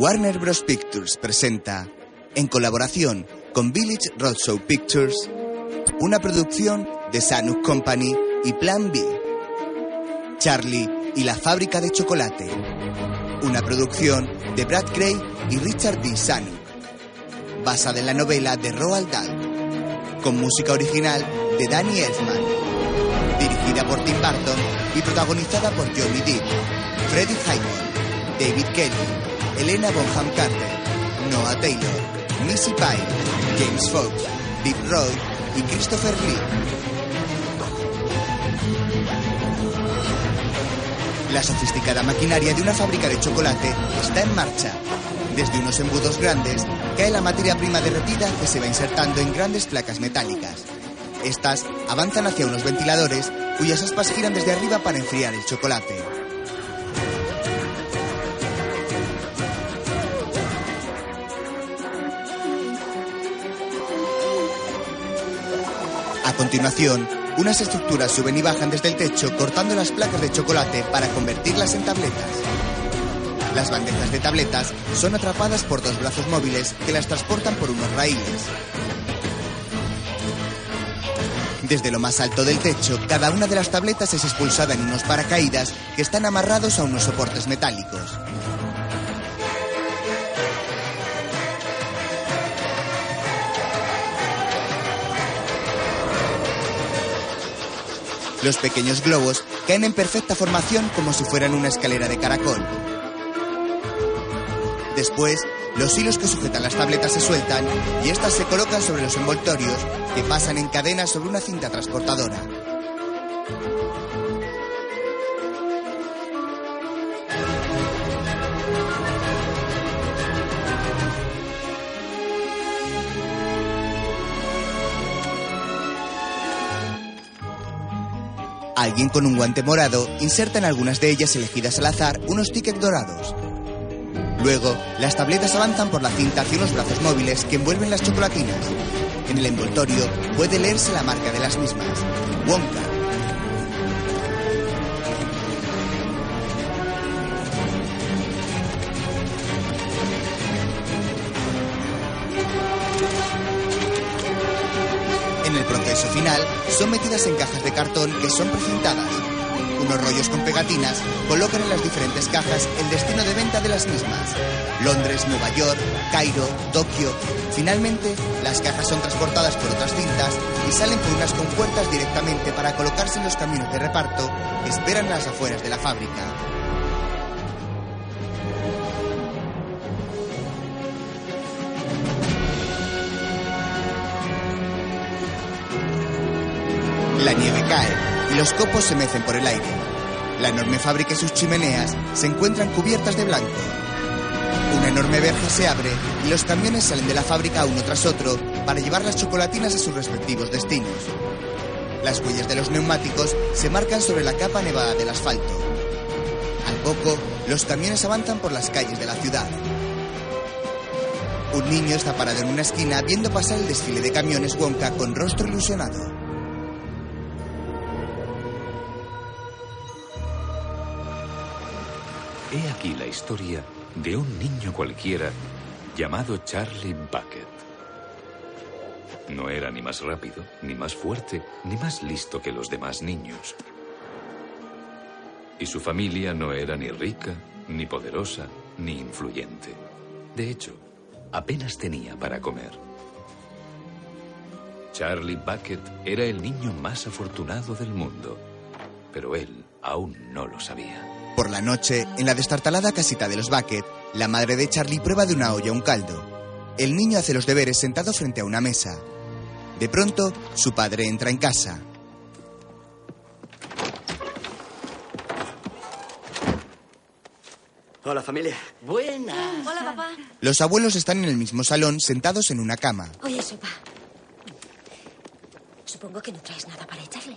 Warner Bros. Pictures presenta, en colaboración con Village Roadshow Pictures, una producción de Sanuk Company y Plan B. Charlie y la fábrica de chocolate. Una producción de Brad Gray y Richard D. Sanuk. Basada en la novela de Roald Dahl. Con música original de Danny Elfman. Dirigida por Tim Burton y protagonizada por Johnny Depp, Freddie Highmore, David Kelly, Elena Bonham Carter, Noah Taylor, Missy Pine, James Fox, Deep Roy y Christopher Lee. La sofisticada maquinaria de una fábrica de chocolate está en marcha. Desde unos embudos grandes cae la materia prima derretida que se va insertando en grandes placas metálicas. Estas avanzan hacia unos ventiladores cuyas aspas giran desde arriba para enfriar el chocolate. Continuación, unas estructuras suben y bajan desde el techo cortando las placas de chocolate para convertirlas en tabletas. Las bandejas de tabletas son atrapadas por dos brazos móviles que las transportan por unos raíles. Desde lo más alto del techo, cada una de las tabletas es expulsada en unos paracaídas que están amarrados a unos soportes metálicos. Los pequeños globos caen en perfecta formación como si fueran una escalera de caracol. Después, los hilos que sujetan las tabletas se sueltan y estas se colocan sobre los envoltorios que pasan en cadena sobre una cinta transportadora. Alguien con un guante morado inserta en algunas de ellas elegidas al azar unos tickets dorados. Luego, las tabletas avanzan por la cinta hacia unos brazos móviles que envuelven las chocolatinas. En el envoltorio puede leerse la marca de las mismas, Wonka. En cajas de cartón que son precintadas. Unos rollos con pegatinas colocan en las diferentes cajas el destino de venta de las mismas. Londres, Nueva York, Cairo, Tokio. Finalmente, las cajas son transportadas por otras cintas y salen por unas compuertas directamente para colocarse en los camiones de reparto que esperan a las afueras de la fábrica. La nieve cae y los copos se mecen por el aire. La enorme fábrica y sus chimeneas se encuentran cubiertas de blanco. Una enorme verja se abre y los camiones salen de la fábrica uno tras otro para llevar las chocolatinas a sus respectivos destinos. Las huellas de los neumáticos se marcan sobre la capa nevada del asfalto. Al poco, los camiones avanzan por las calles de la ciudad. Un niño está parado en una esquina viendo pasar el desfile de camiones Wonka con rostro ilusionado. He aquí la historia de un niño cualquiera llamado Charlie Bucket. No era ni más rápido, ni más fuerte, ni más listo que los demás niños. Y su familia no era ni rica, ni poderosa, ni influyente. De hecho, apenas tenía para comer. Charlie Bucket era el niño más afortunado del mundo, pero él aún no lo sabía. Por la noche, en la destartalada casita de los Bucket, la madre de Charlie prueba de una olla un caldo. El niño hace los deberes sentado frente a una mesa. De pronto, su padre entra en casa. Hola familia. Buena. Hola, papá. Los abuelos están en el mismo salón, sentados en una cama. Oye, sopa. Supongo que no traes nada para echarle.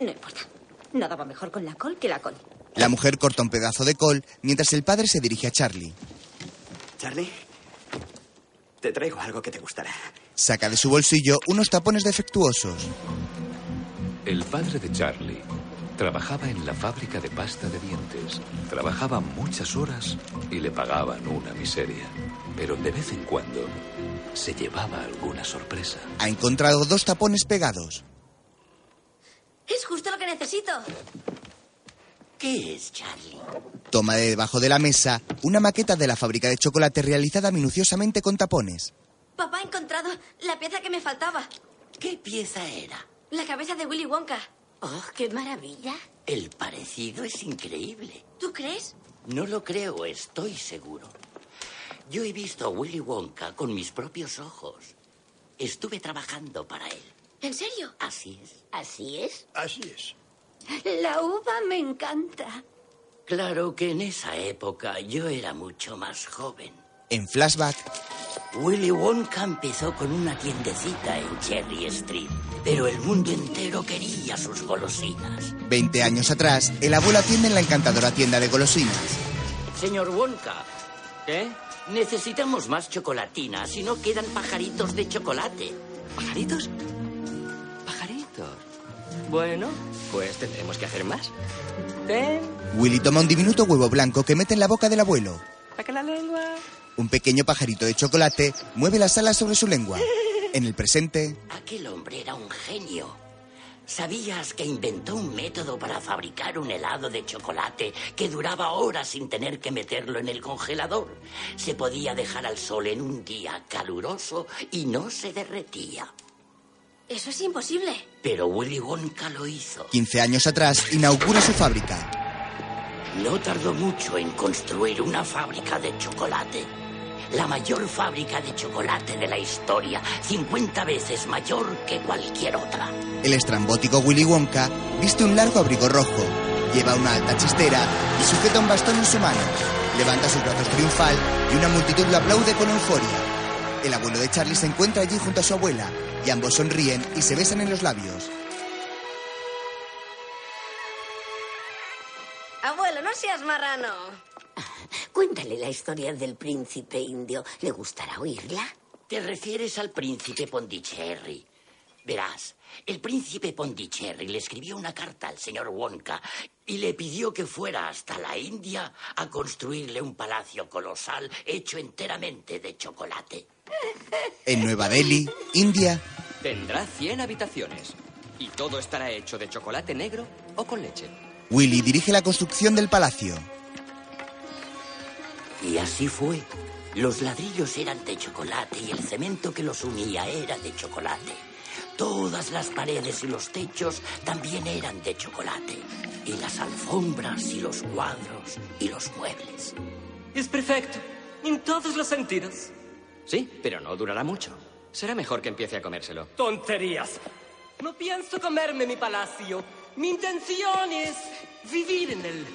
No importa. Nada va mejor con la col que la col. La mujer corta un pedazo de col mientras el padre se dirige a Charlie. Charlie, te traigo algo que te gustará. Saca de su bolsillo unos tapones defectuosos. El padre de Charlie trabajaba en la fábrica de pasta de dientes. Trabajaba muchas horas y le pagaban una miseria. Pero de vez en cuando se llevaba alguna sorpresa. Ha encontrado dos tapones pegados. Es justo lo que necesito. ¿Qué es, Charlie? Toma de debajo de la mesa una maqueta de la fábrica de chocolate realizada minuciosamente con tapones. Papá ha encontrado la pieza que me faltaba. ¿Qué pieza era? La cabeza de Willy Wonka. ¡Oh, qué maravilla! El parecido es increíble. ¿Tú crees? No lo creo, estoy seguro. Yo he visto a Willy Wonka con mis propios ojos. Estuve trabajando para él. ¿En serio? Así es. ¿Así es? Así es. La uva me encanta. Claro que en esa época yo era mucho más joven. En flashback, Willy Wonka empezó con una tiendecita en Cherry Street, pero el mundo entero quería sus golosinas. 20 años atrás, el abuelo atiende en la encantadora tienda de golosinas. Señor Wonka, ¿Qué? necesitamos más chocolatinas y no quedan pajaritos de chocolate. ¿Pajaritos? Bueno, pues tendremos que hacer más. Ven, Willy toma un diminuto huevo blanco que mete en la boca del abuelo. saca la lengua. Un pequeño pajarito de chocolate mueve las alas sobre su lengua. En el presente, Aquel hombre era un genio. ¿Sabías que inventó un método para fabricar un helado de chocolate que duraba horas sin tener que meterlo en el congelador? Se podía dejar al sol en un día caluroso y no se derretía. Eso es imposible. Pero Willy Wonka lo hizo. 15 años atrás, inaugura su fábrica. No tardó mucho en construir una fábrica de chocolate. La mayor fábrica de chocolate de la historia, 50 veces mayor que cualquier otra. El estrambótico Willy Wonka viste un largo abrigo rojo, lleva una alta chistera y sujeta un bastón en su mano. Levanta sus brazos triunfal y una multitud lo aplaude con euforia. El abuelo de Charlie se encuentra allí junto a su abuela y ambos sonríen y se besan en los labios. Abuelo, no seas marrano. Cuéntale la historia del príncipe indio. ¿Le gustará oírla? ¿Te refieres al príncipe Pondicherry? Verás, el príncipe Pondicherry le escribió una carta al señor Wonka y le pidió que fuera hasta la India a construirle un palacio colosal hecho enteramente de chocolate. En Nueva Delhi, India, Tendrá 100 habitaciones. Y todo estará hecho de chocolate negro o con leche. Willy dirige la construcción del palacio. Y así fue. Los ladrillos eran de chocolate y el cemento que los unía era de chocolate. Todas las paredes y los techos también eran de chocolate. Y las alfombras y los cuadros y los muebles. Es perfecto. En todos los sentidos. Sí, pero no durará mucho. Será mejor que empiece a comérselo. ¡Tonterías! No pienso comerme mi palacio. Mi intención es vivir en él.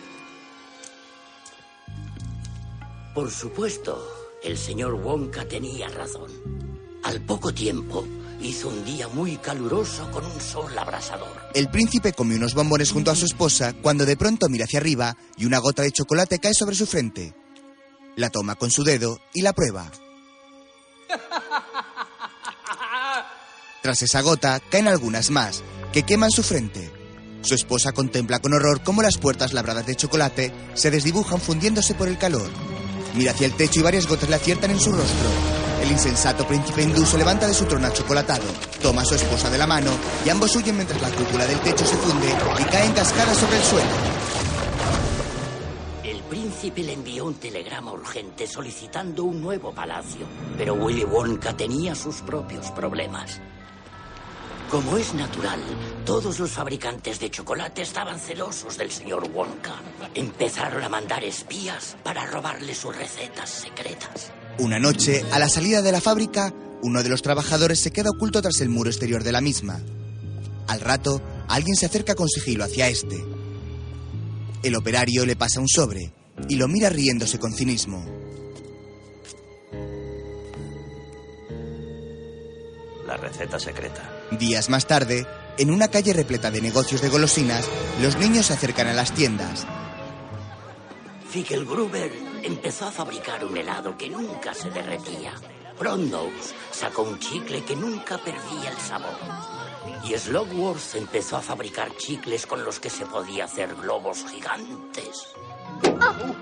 Por supuesto, el señor Wonka tenía razón. Al poco tiempo, hizo un día muy caluroso con un sol abrasador. El príncipe come unos bombones junto a su esposa cuando de pronto mira hacia arriba y una gota de chocolate cae sobre su frente. La toma con su dedo y la prueba. Tras esa gota caen algunas más, que queman su frente. Su esposa contempla con horror cómo las puertas labradas de chocolate se desdibujan fundiéndose por el calor. Mira hacia el techo y varias gotas le aciertan en su rostro. El insensato príncipe hindú se levanta de su trono achocolatado, toma a su esposa de la mano y ambos huyen mientras la cúpula del techo se funde y cae en cascada sobre el suelo. El príncipe le envió un telegrama urgente solicitando un nuevo palacio, pero Willy Wonka tenía sus propios problemas. Como es natural, todos los fabricantes de chocolate estaban celosos del señor Wonka. Empezaron a mandar espías para robarle sus recetas secretas. Una noche, a la salida de la fábrica, uno de los trabajadores se queda oculto tras el muro exterior de la misma. Al rato, alguien se acerca con sigilo hacia este. El operario le pasa un sobre y lo mira riéndose con cinismo. La receta secreta. Días más tarde, en una calle repleta de negocios de golosinas, los niños se acercan a las tiendas. Fickelgruber empezó a fabricar un helado que nunca se derretía. Brondnose sacó un chicle que nunca perdía el sabor. y Slogworth empezó a fabricar chicles con los que se podía hacer globos gigantes.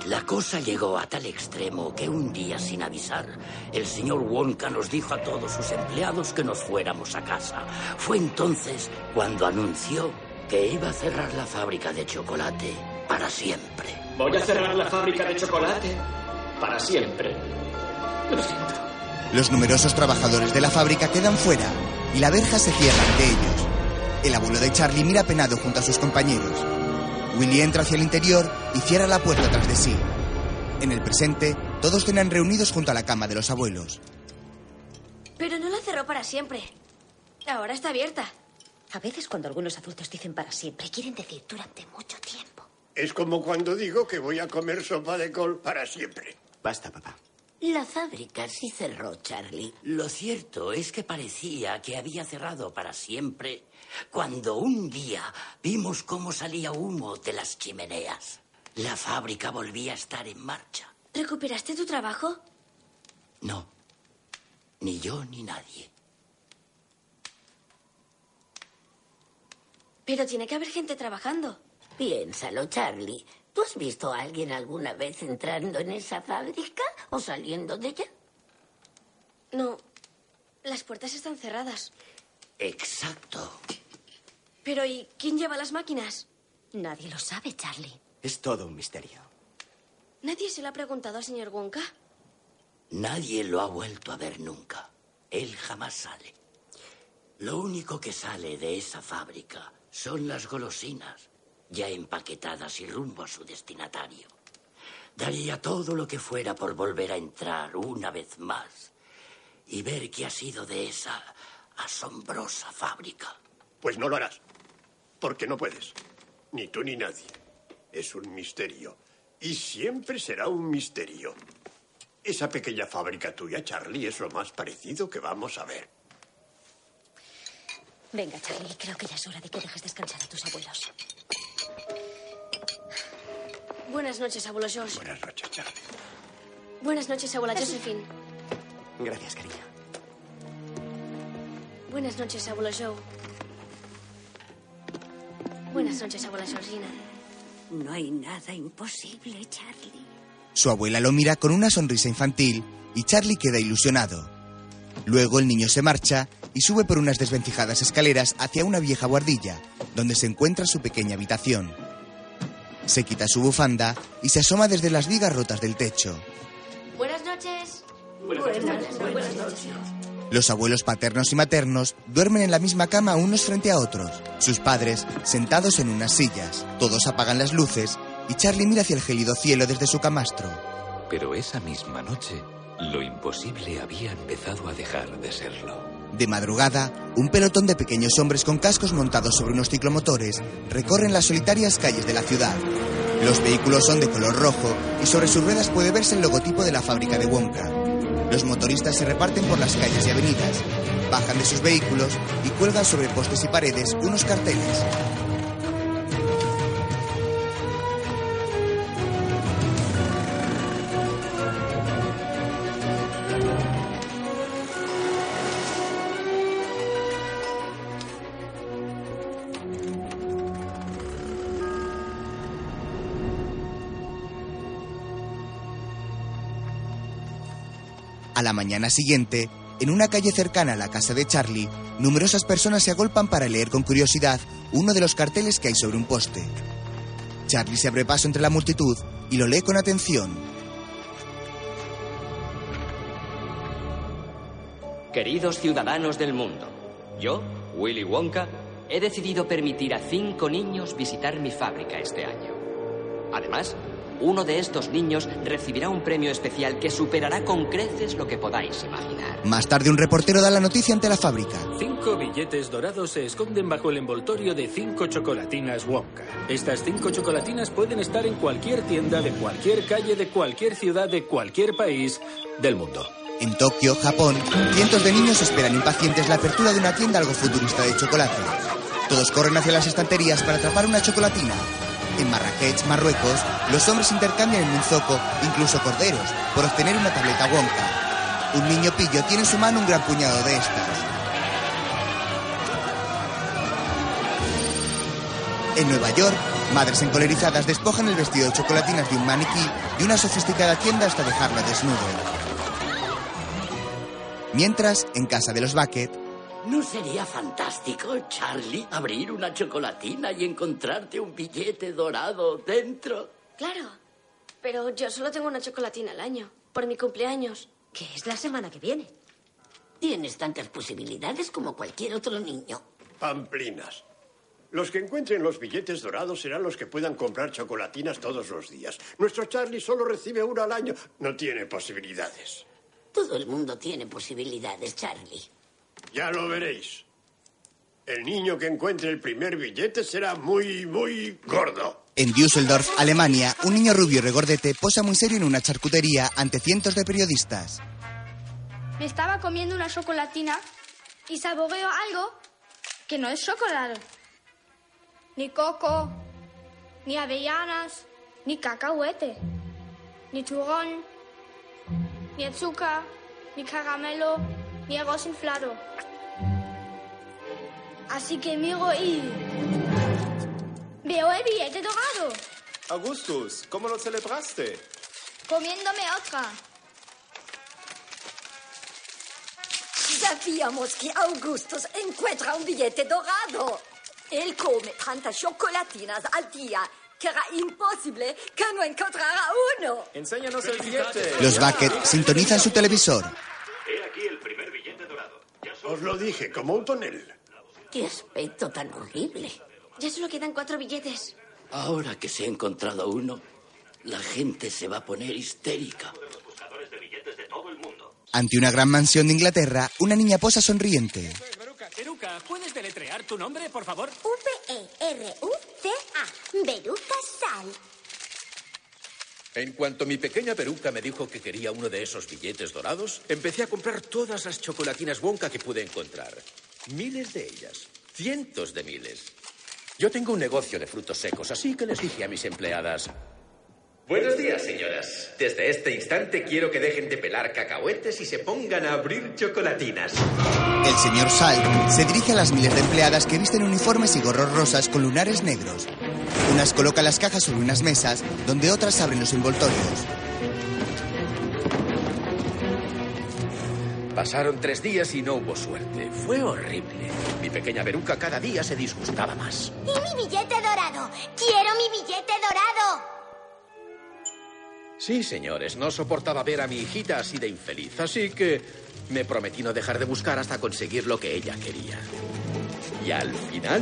La cosa llegó a tal extremo que un día sin avisar, el señor Wonka nos dijo a todos sus empleados que nos fuéramos a casa. Fue entonces cuando anunció que iba a cerrar la fábrica de chocolate para siempre. Voy a cerrar la fábrica de chocolate para siempre. Lo siento. Los numerosos trabajadores de la fábrica quedan fuera y la verja se cierra ante ellos. El abuelo de Charlie mira penado junto a sus compañeros. Willy entra hacia el interior y cierra la puerta tras de sí. En el presente, todos cenan reunidos junto a la cama de los abuelos. Pero no la cerró para siempre. Ahora está abierta. A veces cuando algunos adultos dicen para siempre, quieren decir durante mucho tiempo. Es como cuando digo que voy a comer sopa de col para siempre. Basta, papá. La fábrica sí cerró, Charlie. Lo cierto es que parecía que había cerrado para siempre cuando un día vimos cómo salía humo de las chimeneas. La fábrica volvía a estar en marcha. ¿Recuperaste tu trabajo? No, ni yo ni nadie. Pero tiene que haber gente trabajando. Piénsalo, Charlie. ¿Tú has visto a alguien alguna vez entrando en esa fábrica o saliendo de ella? No. Las puertas están cerradas. Exacto. Pero ¿y quién lleva las máquinas? Nadie lo sabe, Charlie. Es todo un misterio. ¿Nadie se lo ha preguntado al señor Wonka? Nadie lo ha vuelto a ver nunca. Él jamás sale. Lo único que sale de esa fábrica son las golosinas, ya empaquetadas y rumbo a su destinatario. Daría todo lo que fuera por volver a entrar una vez más y ver qué ha sido de esa asombrosa fábrica. Pues no lo harás. Porque no puedes. Ni tú ni nadie. Es un misterio. Y siempre será un misterio. Esa pequeña fábrica tuya, Charlie, es lo más parecido que vamos a ver. Venga, Charlie, creo que ya es hora de que dejes descansar a tus abuelos. Buenas noches, abuelo George. Buenas noches, Charlie. Buenas noches, abuela Josephine. Gracias, cariño. Buenas noches, abuelo Joe. Buenas noches, abuela Georgina. No hay nada imposible, Charlie. Su abuela lo mira con una sonrisa infantil y Charlie queda ilusionado. Luego el niño se marcha y sube por unas desvencijadas escaleras hacia una vieja guardilla, donde se encuentra su pequeña habitación. Se quita su bufanda y se asoma desde las vigas rotas del techo. Buenas noches. Buenas noches. Los abuelos paternos y maternos duermen en la misma cama unos frente a otros, sus padres sentados en unas sillas. Todos apagan las luces y Charlie mira hacia el gélido cielo desde su camastro. Pero esa misma noche, lo imposible había empezado a dejar de serlo. De madrugada, un pelotón de pequeños hombres con cascos montados sobre unos ciclomotores recorren las solitarias calles de la ciudad. Los vehículos son de color rojo y sobre sus ruedas puede verse el logotipo de la fábrica de Wonka. Los motoristas se reparten por las calles y avenidas, bajan de sus vehículos y cuelgan sobre postes y paredes unos carteles. A la mañana siguiente, en una calle cercana a la casa de Charlie, numerosas personas se agolpan para leer con curiosidad uno de los carteles que hay sobre un poste. Charlie se abre paso entre la multitud y lo lee con atención. Queridos ciudadanos del mundo, yo, Willy Wonka, he decidido permitir a cinco niños visitar mi fábrica este año. Además, uno de estos niños recibirá un premio especial que superará con creces lo que podáis imaginar. Más tarde un reportero da la noticia ante la fábrica. Cinco billetes dorados se esconden bajo el envoltorio de cinco chocolatinas Wonka. Estas cinco chocolatinas pueden estar en cualquier tienda de cualquier calle de cualquier ciudad de cualquier país del mundo. En Tokio, Japón, cientos de niños esperan impacientes la apertura de una tienda algo futurista de chocolate. Todos corren hacia las estanterías para atrapar una chocolatina. En Marrakech, Marruecos, los hombres intercambian en un zoco, incluso corderos, por obtener una tableta Wonka. Un niño pillo tiene en su mano un gran puñado de estas. En Nueva York, madres encolerizadas despojan el vestido de chocolatinas de un maniquí de una sofisticada tienda hasta dejarlo desnudo. Mientras, en casa de los Bucket, ¿No sería fantástico, Charlie, abrir una chocolatina y encontrarte un billete dorado dentro? Claro. Pero yo solo tengo una chocolatina al año. Por mi cumpleaños. Que es la semana que viene. Tienes tantas posibilidades como cualquier otro niño. Pamplinas. Los que encuentren los billetes dorados serán los que puedan comprar chocolatinas todos los días. Nuestro Charlie solo recibe una al año. No tiene posibilidades. Todo el mundo tiene posibilidades, Charlie. Ya lo veréis. El niño que encuentre el primer billete será muy, muy gordo. en Düsseldorf, Alemania, un niño rubio y regordete posa muy serio en una charcutería ante cientos de periodistas. Me estaba comiendo una chocolatina y saboreo algo que no es chocolate. Ni coco, ni avellanas, ni cacahuete, ni turrón, ni azúcar, ni caramelo, ni arroz inflado. Así que miro y veo el billete dorado, Augustus, ¿cómo lo celebraste? comiéndome otra. Sabíamos que Augustus encuentra un billete dorado. Él come tantas chocolatinas al día que era imposible que no encontrara uno. Enséñanos el billete. Los Bucket sintonizan su televisor. He aquí el primer billete dorado. Os lo dije, como un tonel. Qué aspecto tan horrible. Ya solo quedan cuatro billetes. Ahora que se ha encontrado uno, la gente se va a poner histérica. Ante una gran mansión de Inglaterra, una niña posa sonriente. Eruca, ¿puedes deletrear tu nombre, por favor? V-E-R-U-C-A. Veruca Sal. En cuanto mi pequeña peruca me dijo que quería uno de esos billetes dorados, empecé a comprar todas las chocolatinas Wonka que pude encontrar. Miles de ellas. Cientos de miles. Yo tengo un negocio de frutos secos, así que les dije a mis empleadas... Buenos días, señoras. Desde este instante quiero que dejen de pelar cacahuetes y se pongan a abrir chocolatinas. El señor Sal se dirige a las miles de empleadas que visten uniformes y gorros rosas con lunares negros. Unas colocan las cajas sobre unas mesas, donde otras abren los envoltorios. Pasaron tres días y no hubo suerte. Fue horrible. Mi pequeña peruca cada día se disgustaba más. Y mi billete dorado. Quiero mi billete dorado. Sí, señores, no soportaba ver a mi hijita así de infeliz, así que me prometí no dejar de buscar hasta conseguir lo que ella quería. Y al final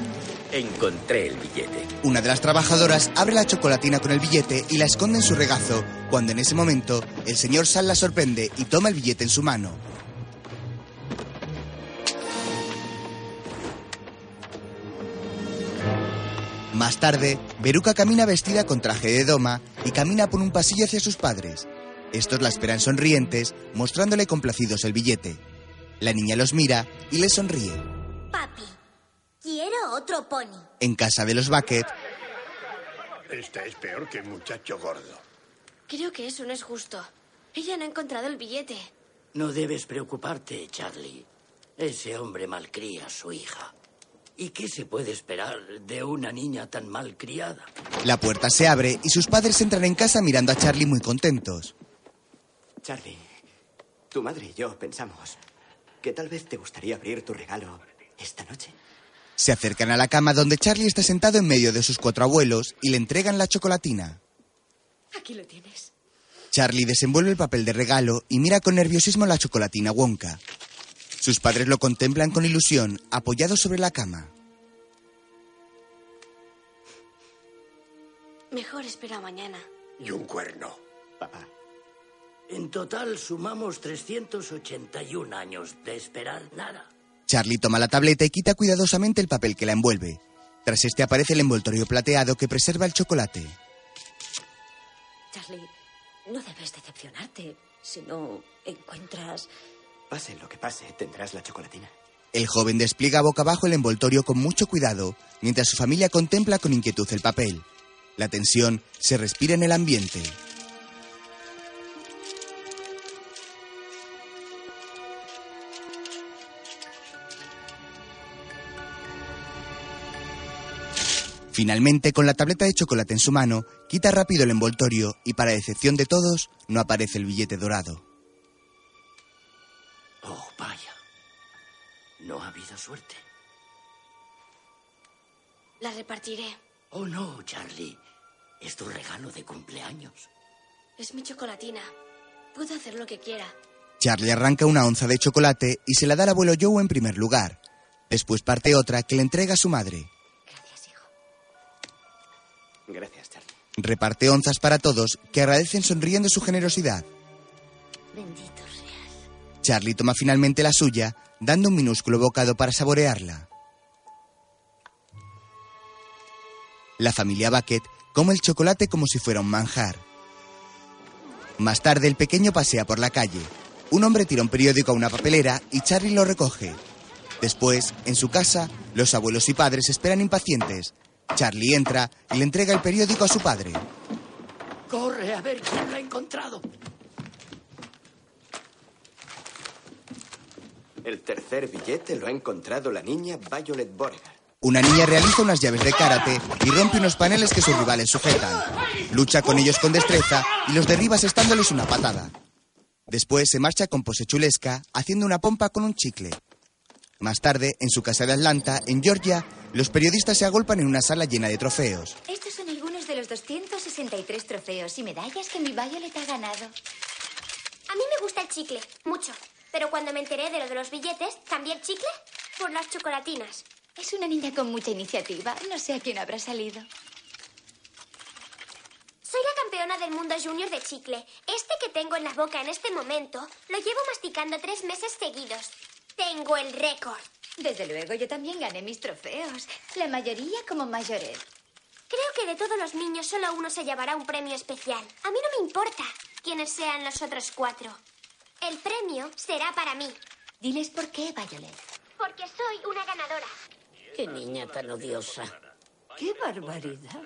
encontré el billete. Una de las trabajadoras abre la chocolatina con el billete y la esconde en su regazo, cuando en ese momento el señor Sal la sorprende y toma el billete en su mano. Más tarde, Veruca camina vestida con traje de doma y camina por un pasillo hacia sus padres. Estos la esperan sonrientes, mostrándole complacidos el billete. La niña los mira y le sonríe. Papi, quiero otro pony. En casa de los Bucket, Esta es peor que el muchacho gordo. Creo que eso no es justo. Ella no ha encontrado el billete. No debes preocuparte, Charlie. Ese hombre malcría a su hija. ¿Y qué se puede esperar de una niña tan malcriada? la puerta se abre y sus padres entran en casa mirando a Charlie muy contentos. Charlie, tu madre y yo pensamos que tal vez te gustaría abrir tu regalo esta noche. Se acercan a la cama donde Charlie está sentado en medio de sus cuatro abuelos y le entregan la chocolatina. Aquí lo tienes. Charlie desenvuelve el papel de regalo y mira con nerviosismo la chocolatina Wonka. Sus padres lo contemplan con ilusión, apoyado sobre la cama. Mejor espera mañana. Y un cuerno. Papá. En total sumamos 381 años de esperar nada. Charlie toma la tableta y quita cuidadosamente el papel que la envuelve. Tras este aparece el envoltorio plateado que preserva el chocolate. Charlie, no debes decepcionarte. Si no encuentras... Pase lo que pase, tendrás la chocolatina. El joven despliega boca abajo el envoltorio con mucho cuidado, mientras su familia contempla con inquietud el papel. La tensión se respira en el ambiente. Finalmente, con la tableta de chocolate en su mano, quita rápido el envoltorio y para decepción de todos, no aparece el billete dorado. No ha habido suerte. La repartiré. Oh, no, Charlie. Es tu regalo de cumpleaños. Es mi chocolatina. Puedo hacer lo que quiera. Charlie arranca una onza de chocolate y se la da al abuelo Joe en primer lugar. Después parte otra que le entrega a su madre. Gracias, Charlie. Reparte onzas para todos que agradecen sonriendo su generosidad. Bendito seas. Charlie toma finalmente la suya, dando un minúsculo bocado para saborearla. La familia Bucket come el chocolate como si fuera un manjar. Más tarde el pequeño pasea por la calle. Un hombre tira un periódico a una papelera y Charlie lo recoge. Después, en su casa, los abuelos y padres esperan impacientes. Charlie entra y le entrega el periódico a su padre. Corre a ver quién lo ha encontrado. El tercer billete lo ha encontrado la niña Violet Beauregard. Una niña realiza unas llaves de karate y rompe unos paneles que sus rivales sujetan. Lucha con ellos con destreza y los derriba asestándoles una patada. Después se marcha con pose chulesca, haciendo una pompa con un chicle. Más tarde, en su casa de Atlanta, en Georgia, los periodistas se agolpan en una sala llena de trofeos. Estos son algunos de los 263 trofeos y medallas que mi Violet ha ganado. A mí me gusta el chicle, mucho. Pero cuando me enteré de lo de los billetes, cambié el chicle por las chocolatinas. Es una niña con mucha iniciativa. No sé a quién habrá salido. Soy la campeona del mundo junior de chicle. Este que tengo en la boca en este momento lo llevo masticando tres meses seguidos. Tengo el récord. Desde luego, yo también gané mis trofeos. La mayoría como mayoret. Creo que de todos los niños solo uno se llevará un premio especial. A mí no me importa quiénes sean los otros cuatro. El premio será para mí. Diles por qué, Violet. Porque soy una ganadora. Qué niña tan odiosa. ¡Qué barbaridad!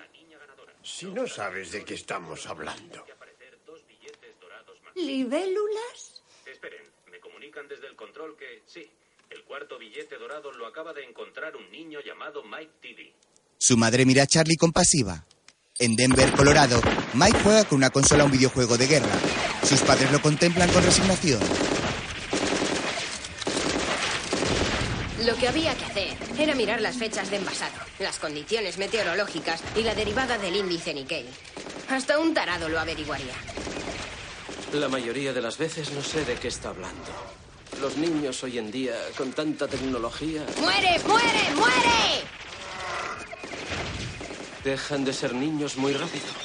Si no sabes de qué estamos hablando. ¿Libélulas? Esperen, me comunican desde el control que sí. El cuarto billete dorado lo acaba de encontrar un niño llamado Mike Tiddy. Su madre mira a Charlie compasiva. En Denver, Colorado, Mike juega con una consola a un videojuego de guerra. Sus padres lo contemplan con resignación. Lo que había que hacer era mirar las fechas de envasado, las condiciones meteorológicas y la derivada del índice Nikkei. Hasta un tarado lo averiguaría. La mayoría de las veces no sé de qué está hablando. Los niños hoy en día, con tanta tecnología, ¡Muere, muere, muere! dejan de ser niños muy rápido.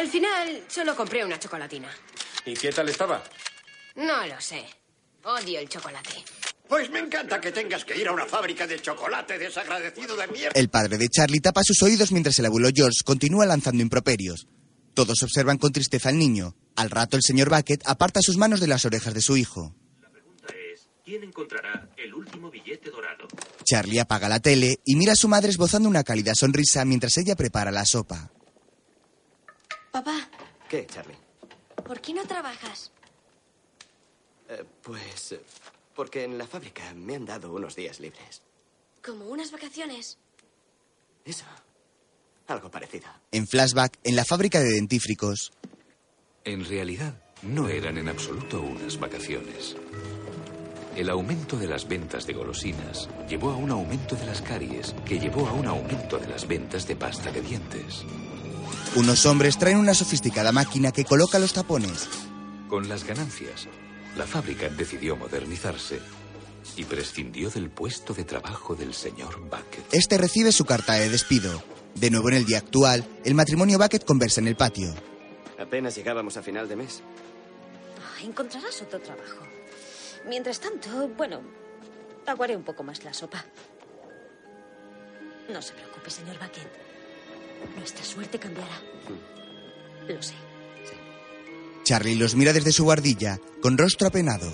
Al final, solo compré una chocolatina. ¿Y qué tal estaba? No lo sé. Odio el chocolate. Pues me encanta que tengas que ir a una fábrica de chocolate desagradecido de mierda. El padre de Charlie tapa sus oídos mientras el abuelo George continúa lanzando improperios. Todos observan con tristeza al niño. Al rato el señor Bucket aparta sus manos de las orejas de su hijo. ¿Quién encontrará el último billete dorado? Charlie apaga la tele y mira a su madre esbozando una cálida sonrisa mientras ella prepara la sopa. Papá, ¿Qué, Charlie? ¿por qué no trabajas? Eh, pues eh, porque en la fábrica me han dado unos días libres. Como unas vacaciones. Eso. Algo parecido. En flashback, en la fábrica de dentífricos, En realidad, no eran en absoluto unas vacaciones. El aumento de las ventas de golosinas llevó a un aumento de las caries, que llevó a un aumento de las ventas de pasta de dientes. Unos hombres traen una sofisticada máquina que coloca los tapones. Con las ganancias, la fábrica decidió modernizarse y prescindió del puesto de trabajo del señor Bucket. Este recibe su carta de despido. De nuevo en el día actual, el matrimonio Bucket conversa en el patio. Apenas llegábamos a final de mes. Ah, encontrarás otro trabajo. Mientras tanto, bueno, aguaré un poco más la sopa. No se preocupe, señor Bucket. Nuestra suerte cambiará. Lo sé. Charlie los mira desde su guardilla, con rostro apenado.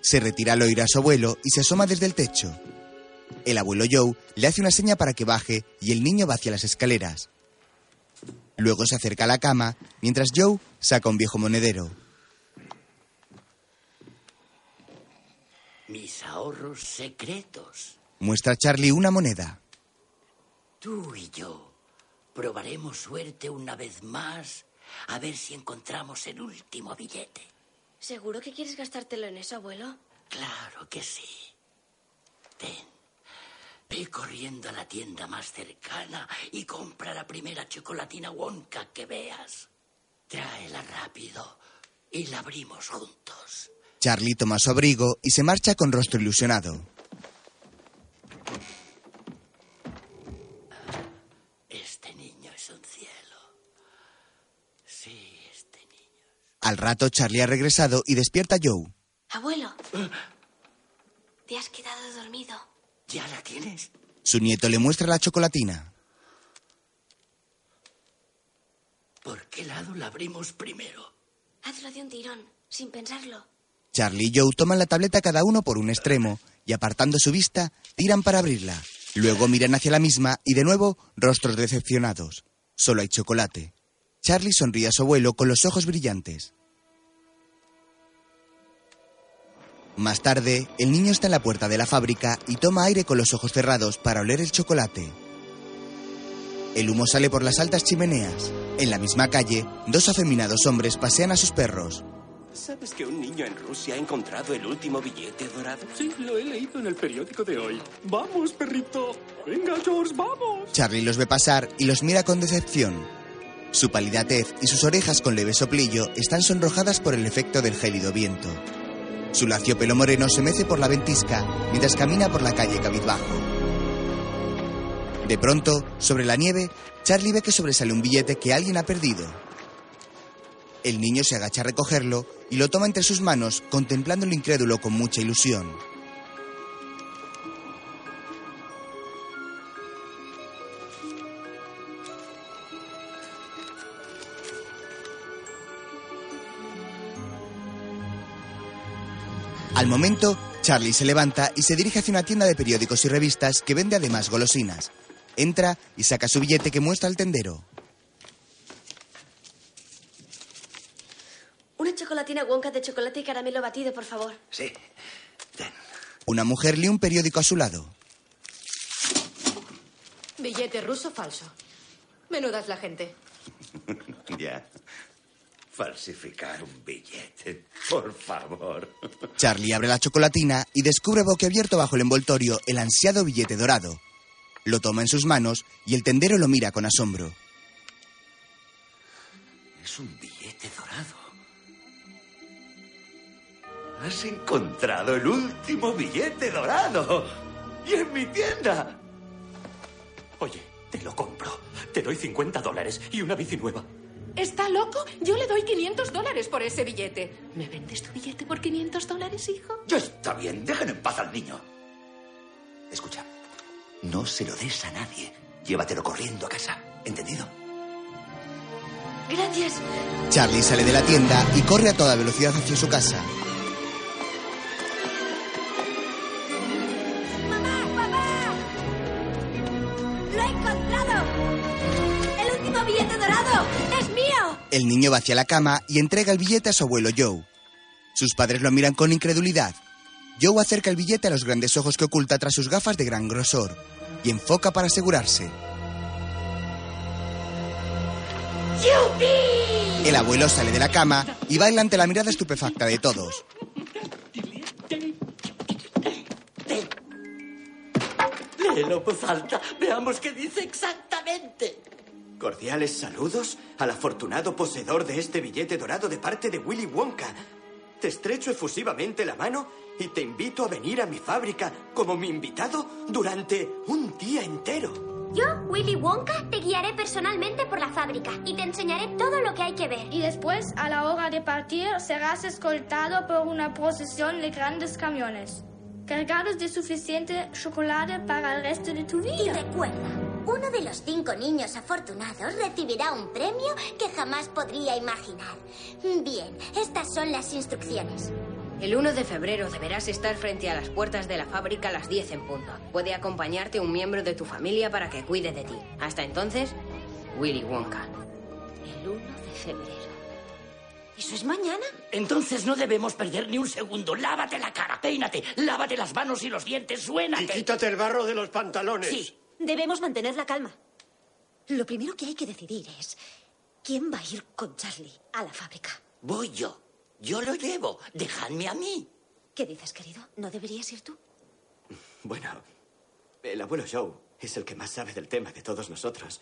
Se retira al oír a su abuelo y se asoma desde el techo. El abuelo Joe le hace una seña para que baje y el niño va hacia las escaleras. Luego se acerca a la cama, mientras Joe saca un viejo monedero. Mis ahorros secretos. Muestra a Charlie una moneda. Tú y yo probaremos suerte una vez más a ver si encontramos el último billete. ¿Seguro que quieres gastártelo en eso, abuelo? Claro que sí. Ten. Ve corriendo a la tienda más cercana y compra la primera chocolatina Wonka que veas. Tráela rápido y la abrimos juntos. Charlie toma su abrigo y se marcha con rostro ilusionado. Este niño es un cielo. Sí, este niño. Al rato Charlie ha regresado y despierta a Joe. Abuelo. Te has quedado dormido. ¿Ya la tienes? Su nieto le muestra la chocolatina. ¿Por qué lado la abrimos primero? Hazlo de un tirón, sin pensarlo. Charlie y Joe toman la tableta cada uno por un extremo y apartando su vista, tiran para abrirla. Luego miran hacia la misma y de nuevo rostros decepcionados. Solo hay chocolate. Charlie sonríe a su abuelo con los ojos brillantes. Más tarde, el niño está en la puerta de la fábrica y toma aire con los ojos cerrados para oler el chocolate. El humo sale por las altas chimeneas. En la misma calle, dos afeminados hombres pasean a sus perros. ¿Sabes que un niño en Rusia ha encontrado el último billete dorado? Sí, lo he leído en el periódico de hoy. Vamos, perrito. Venga, George, vamos. Charlie los ve pasar y los mira con decepción. Su pálida tez y sus orejas con leve soplillo están sonrojadas por el efecto del gélido viento. Su lacio pelo moreno se mece por la ventisca mientras camina por la calle cabizbajo. De pronto, sobre la nieve, Charlie ve que sobresale un billete que alguien ha perdido. El niño se agacha a recogerlo y lo toma entre sus manos, contemplándolo incrédulo con mucha ilusión. Al momento, Charlie se levanta y se dirige hacia una tienda de periódicos y revistas que vende además golosinas. Entra y saca su billete que muestra al tendero. Una chocolatina Wonka de chocolate y caramelo batido, por favor. Sí. Una mujer lee un periódico a su lado. Billete ruso falso. Menudas la gente. Ya. Falsificar un billete. Por favor. Charlie abre la chocolatina y descubre boquiabierto bajo el envoltorio el ansiado billete dorado. Lo toma en sus manos y el tendero lo mira con asombro. Es un billete dorado. Has encontrado el último billete dorado. Y en mi tienda. Oye, te lo compro. Te doy 50 dólares y una bici nueva. ¿Está loco? Yo le doy 500 dólares por ese billete. ¿Me vendes tu billete por 500 dólares, hijo? Ya está bien, dejen en paz al niño. Escucha, no se lo des a nadie. Llévatelo corriendo a casa. ¿Entendido? Gracias. Charlie sale de la tienda y corre a toda velocidad hacia su casa. El niño va hacia la cama y entrega el billete a su abuelo Joe. Sus padres lo miran con incredulidad. Joe acerca el billete a los grandes ojos que oculta tras sus gafas de gran grosor y enfoca para asegurarse. ¡Yupi! El abuelo sale de la cama y baila ante la mirada estupefacta de todos. Léelo en voz alta. Veamos qué dice exactamente. Cordiales saludos al afortunado poseedor de este billete dorado de parte de Willy Wonka. Te estrecho efusivamente la mano y te invito a venir a mi fábrica como mi invitado durante un día entero. Yo, Willy Wonka, te guiaré personalmente por la fábrica y te enseñaré todo lo que hay que ver. Y después, a la hora de partir, serás escoltado por una procesión de grandes camiones, cargados de suficiente chocolate para el resto de tu Y vida. recuerda, uno de los cinco niños afortunados recibirá un premio que jamás podría imaginar. Bien, estas son las instrucciones. El 1 de febrero deberás estar frente a las puertas de la fábrica a las 10 en punto. Puede acompañarte un miembro de tu familia para que cuide de ti. Hasta entonces, Willy Wonka. El 1 de febrero. ¿Eso es mañana? Entonces no debemos perder ni un segundo. Lávate la cara, peínate, lávate las manos y los dientes, suena. Y quítate el barro de los pantalones. Sí, debemos mantener la calma. Lo primero que hay que decidir es quién va a ir con Charlie a la fábrica. Voy yo. Yo lo llevo. Dejadme a mí. ¿Qué dices, querido? ¿No deberías ir tú? Bueno, el abuelo Joe es el que más sabe del tema de todos nosotros.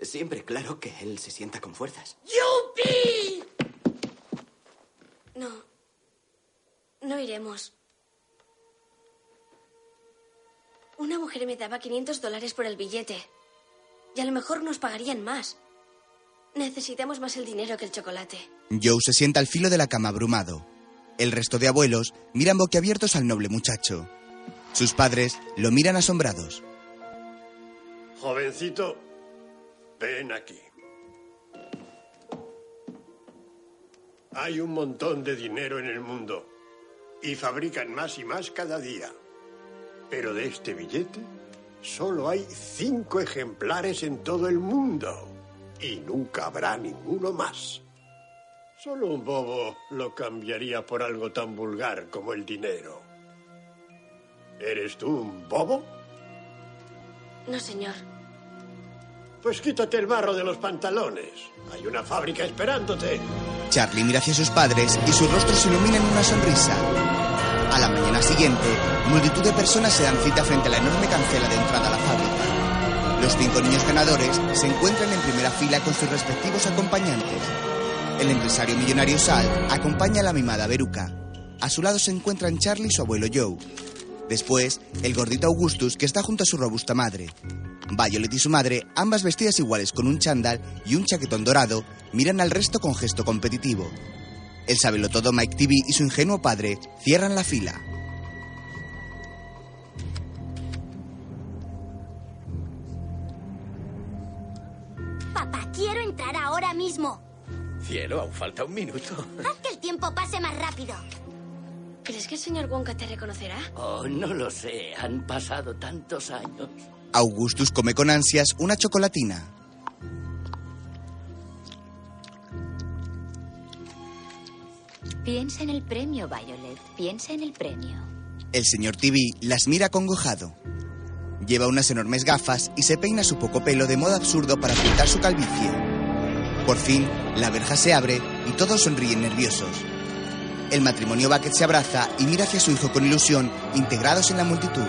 Siempre claro que él se sienta con fuerzas. ¡Yupi! No. No iremos. Una mujer me daba 500 dólares por el billete. Y a lo mejor nos pagarían más. Necesitamos más el dinero que el chocolate. Joe se sienta al filo de la cama abrumado. El resto de abuelos miran boquiabiertos al noble muchacho. Sus padres lo miran asombrados. Jovencito, ven aquí. Hay un montón de dinero en el mundo y fabrican más y más cada día. Pero de este billete solo hay cinco ejemplares en todo el mundo y nunca habrá ninguno más. Solo un bobo lo cambiaría por algo tan vulgar como el dinero. ¿Eres tú un bobo? No, señor. Pues quítate el barro de los pantalones. Hay una fábrica esperándote. Charlie mira hacia sus padres y su rostro se ilumina en una sonrisa. A la mañana siguiente, multitud de personas se dan cita frente a la enorme cancela de entrada a la fábrica. Los cinco niños ganadores se encuentran en primera fila con sus respectivos acompañantes. El empresario millonario Sal acompaña a la mimada Veruca. A su lado se encuentran Charlie y su abuelo Joe. Después, el gordito Augustus, que está junto a su robusta madre. Violet y su madre, ambas vestidas iguales con un chándal y un chaquetón dorado, miran al resto con gesto competitivo. El sabelotodo Mike TV y su ingenuo padre cierran la fila. Papá, quiero entrar ahora mismo. Cielo, aún falta un minuto. Haz que el tiempo pase más rápido. ¿Crees que el señor Wonka te reconocerá? Oh, no lo sé. Han pasado tantos años. Augustus come con ansias una chocolatina. Piensa en el premio, Violet. Piensa en el premio. El señor TV las mira acongojado. Lleva unas enormes gafas y se peina su poco pelo de modo absurdo para ocultar su calvicie. Por fin, la verja se abre y todos sonríen nerviosos. El matrimonio Bucket se abraza y mira hacia su hijo con ilusión, integrados en la multitud.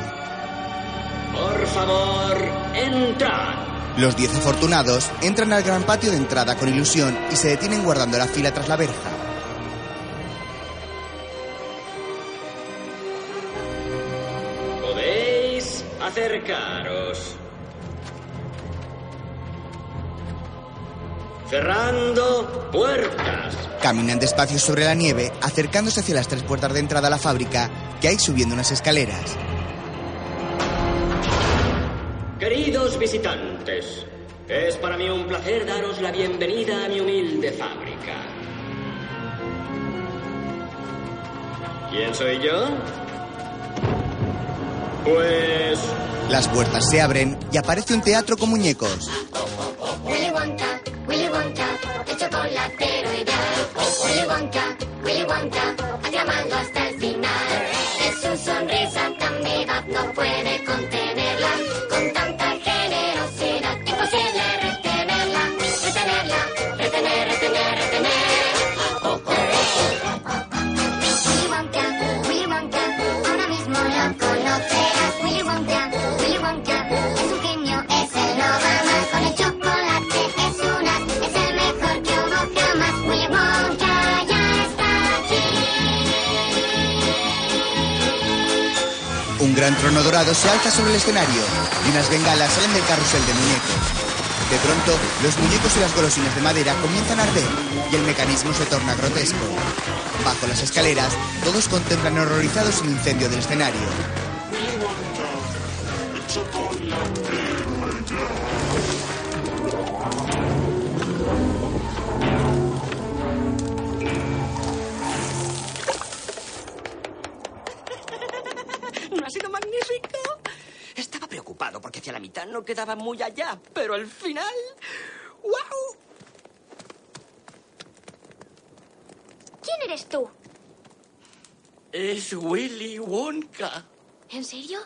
Por favor, entrad. Los diez afortunados entran al gran patio de entrada con ilusión y se detienen guardando la fila tras la verja. Acercaros. Cerrando puertas. Caminan despacio sobre la nieve, acercándose hacia las tres puertas de entrada a la fábrica que hay subiendo unas escaleras. Queridos visitantes, es para mí un placer daros la bienvenida a mi humilde fábrica. ¿Quién soy yo? Pues Las puertas se abren y aparece un teatro con muñecos. Willy Wonka, Willy Wonka, el chocolatero ideal. Willy Wonka, Willy Wonka, aclamando hasta el final. Es su sonrisa tan vivaz, no puede Un trono dorado se alza sobre el escenario y unas bengalas salen del carrusel de muñecos. De pronto, los muñecos y las golosinas de madera comienzan a arder y el mecanismo se torna grotesco. Bajo las escaleras, todos contemplan horrorizados el incendio del escenario. Hacia la mitad no quedaba muy allá, pero al final... ¡Wow! eres tú? Es Willy Wonka. ¿En serio?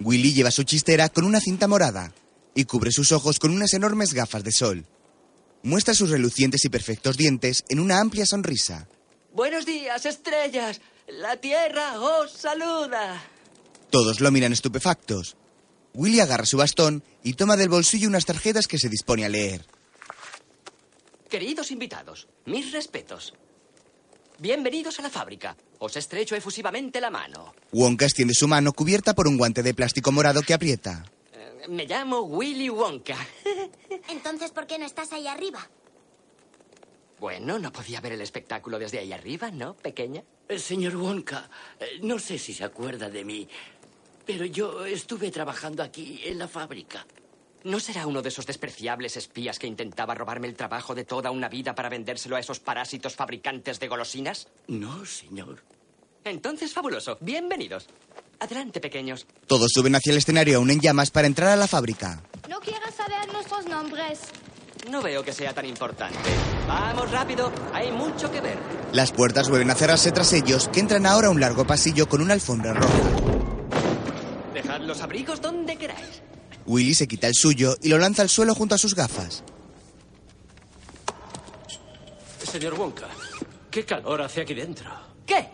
Willy lleva su chistera con una cinta morada y cubre sus ojos con unas enormes gafas de sol. Muestra sus relucientes y perfectos dientes en una amplia sonrisa. Buenos días, estrellas. La Tierra os saluda. Todos lo miran estupefactos. Willy agarra su bastón y toma del bolsillo unas tarjetas que se dispone a leer. Queridos invitados, mis respetos. Bienvenidos a la fábrica. Os estrecho efusivamente la mano. Wonka extiende su mano cubierta por un guante de plástico morado que aprieta. Eh, Me llamo Willy Wonka. Entonces, ¿por qué no estás ahí arriba? Bueno, no podía ver el espectáculo desde ahí arriba, ¿no, pequeña? Eh, Señor Wonka, eh, no sé si se acuerda de mí, pero yo estuve trabajando aquí en la fábrica. ¿No será uno de esos despreciables espías que intentaba robarme el trabajo de toda una vida para vendérselo a esos parásitos fabricantes de golosinas? No, señor. Entonces, fabuloso. Bienvenidos. Adelante, pequeños. Todos suben hacia el escenario aún en llamas para entrar a la fábrica. No quiero saber nuestros nombres. No veo que sea tan importante. Vamos rápido, hay mucho que ver. Las puertas vuelven a cerrarse tras ellos, que entran ahora a un largo pasillo con una alfombra roja. Dejad los abrigos donde queráis. Willy se quita el suyo y lo lanza al suelo junto a sus gafas. Señor Wonka, ¿qué calor hace aquí dentro? ¿Qué?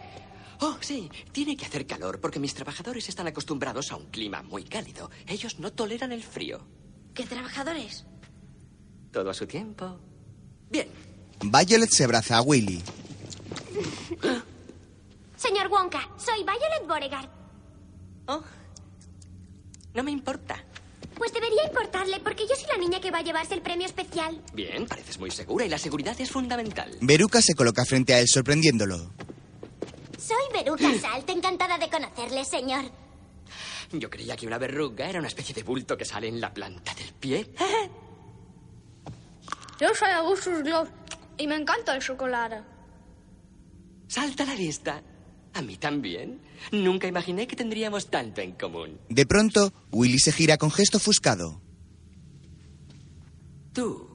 Oh, sí, tiene que hacer calor porque mis trabajadores están acostumbrados a un clima muy cálido. Ellos no toleran el frío. ¿Qué trabajadores? Todo a su tiempo. Bien. Violet se abraza a Willy. Señor Wonka, soy Violet Beauregard. Oh, no me importa. Pues debería importarle, porque yo soy la niña que va a llevarse el premio especial. Bien, pareces muy segura y la seguridad es fundamental. Veruca se coloca frente a él sorprendiéndolo. Soy Veruca Salt, encantada de conocerle, señor. Yo creía que una verruga era una especie de bulto que sale en la planta del pie. Yo soy Augustus Glow y me encanta el chocolate. Salta a la vista. A mí también. Nunca imaginé que tendríamos tanto en común. De pronto, Willy se gira con gesto ofuscado. Tú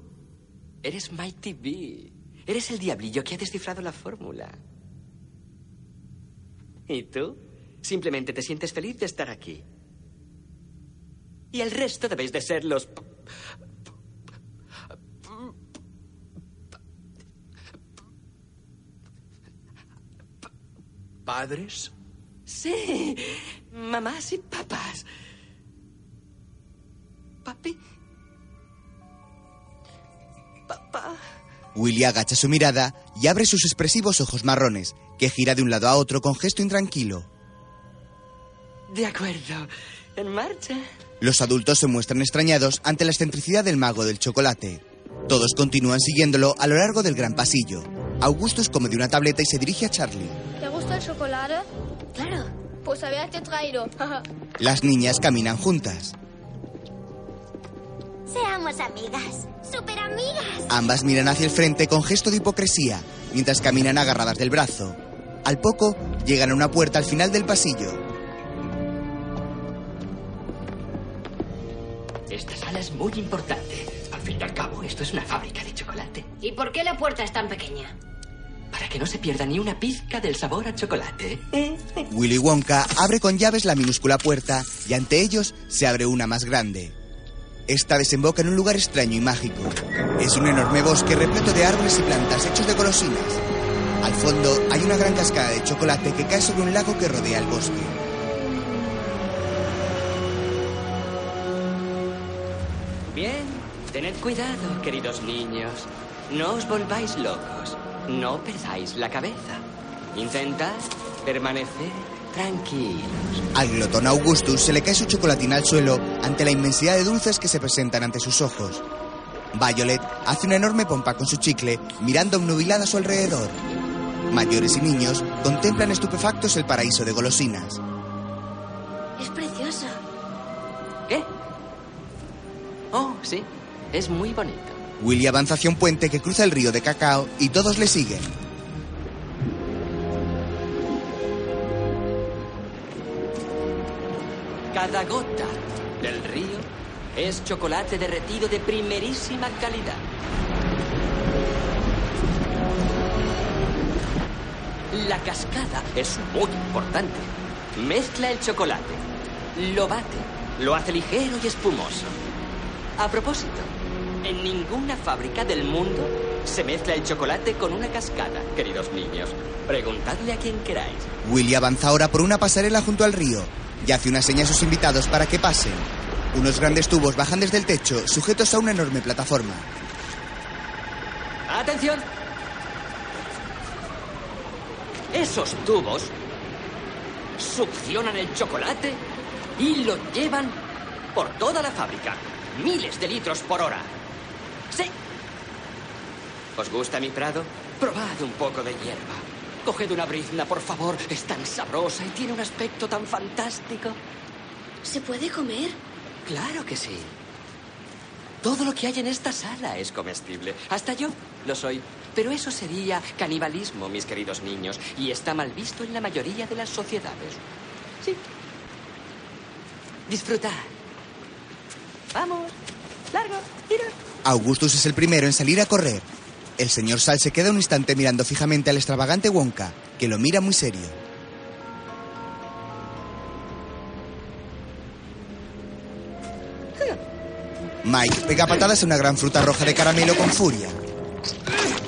eres Mighty B. Eres el diablillo que ha descifrado la fórmula. ¿Y tú? Simplemente te sientes feliz de estar aquí. Y el resto debéis de ser los... ¿Padres? Sí, mamás y papás. Papi. Papá. Willy agacha su mirada y abre sus expresivos ojos marrones, que gira de un lado a otro con gesto intranquilo. De acuerdo. En marcha. Los adultos se muestran extrañados ante la excentricidad del mago del chocolate. Todos continúan siguiéndolo a lo largo del gran pasillo. Augustus come de una tableta y se dirige a Charlie. ¿Te gusta el chocolate? Claro. Pues haberte traído. Las niñas caminan juntas. Seamos amigas, super amigas. Ambas miran hacia el frente con gesto de hipocresía, mientras caminan agarradas del brazo. Al poco, llegan a una puerta al final del pasillo. Esta sala es muy importante. Al fin y al cabo, esto es una fábrica de chocolate. ¿Y por qué la puerta es tan pequeña? Para que no se pierda ni una pizca del sabor a chocolate. Willy Wonka abre con llaves la minúscula puerta y ante ellos se abre una más grande. Esta desemboca en un lugar extraño y mágico. Es un enorme bosque repleto de árboles y plantas hechos de golosinas. Al fondo hay una gran cascada de chocolate que cae sobre un lago que rodea el bosque. Bien, tened cuidado, queridos niños. No os volváis locos. No perdáis la cabeza. Intentad permanecer tranquilos. Al glotón Augustus se le cae su chocolatina al suelo ante la inmensidad de dulces que se presentan ante sus ojos. Violet hace una enorme pompa con su chicle, mirando obnubilada a su alrededor. Mayores y niños contemplan estupefactos el paraíso de golosinas. Es precioso. ¿Qué? Oh, sí. Es muy bonito. Willy avanza hacia un puente que cruza el río de cacao y todos le siguen. Cada gota del río es chocolate derretido de primerísima calidad. La cascada es muy importante. Mezcla el chocolate, lo bate, lo hace ligero y espumoso. A propósito, en ninguna fábrica del mundo se mezcla el chocolate con una cascada, queridos niños. Preguntadle a quien queráis. Willy avanza ahora por una pasarela junto al río y hace una seña a sus invitados para que pasen. Unos grandes tubos bajan desde el techo, sujetos a una enorme plataforma. ¡Atención! Esos tubos succionan el chocolate y lo llevan por toda la fábrica. Miles de litros por hora. Sí. ¿Os gusta mi prado? Probad un poco de hierba. Coged una brizna, por favor. Es tan sabrosa y tiene un aspecto tan fantástico. ¿Se puede comer? Claro que sí. Todo lo que hay en esta sala es comestible. Hasta yo lo soy. Pero eso sería canibalismo, mis queridos niños, y está mal visto en la mayoría de las sociedades. Sí. Disfrutad. Vamos. Largo. Tira. Augustus es el primero en salir a correr. El señor Sal se queda un instante mirando fijamente al extravagante Wonka, que lo mira muy serio. Mike pega patadas a una gran fruta roja de caramelo con furia.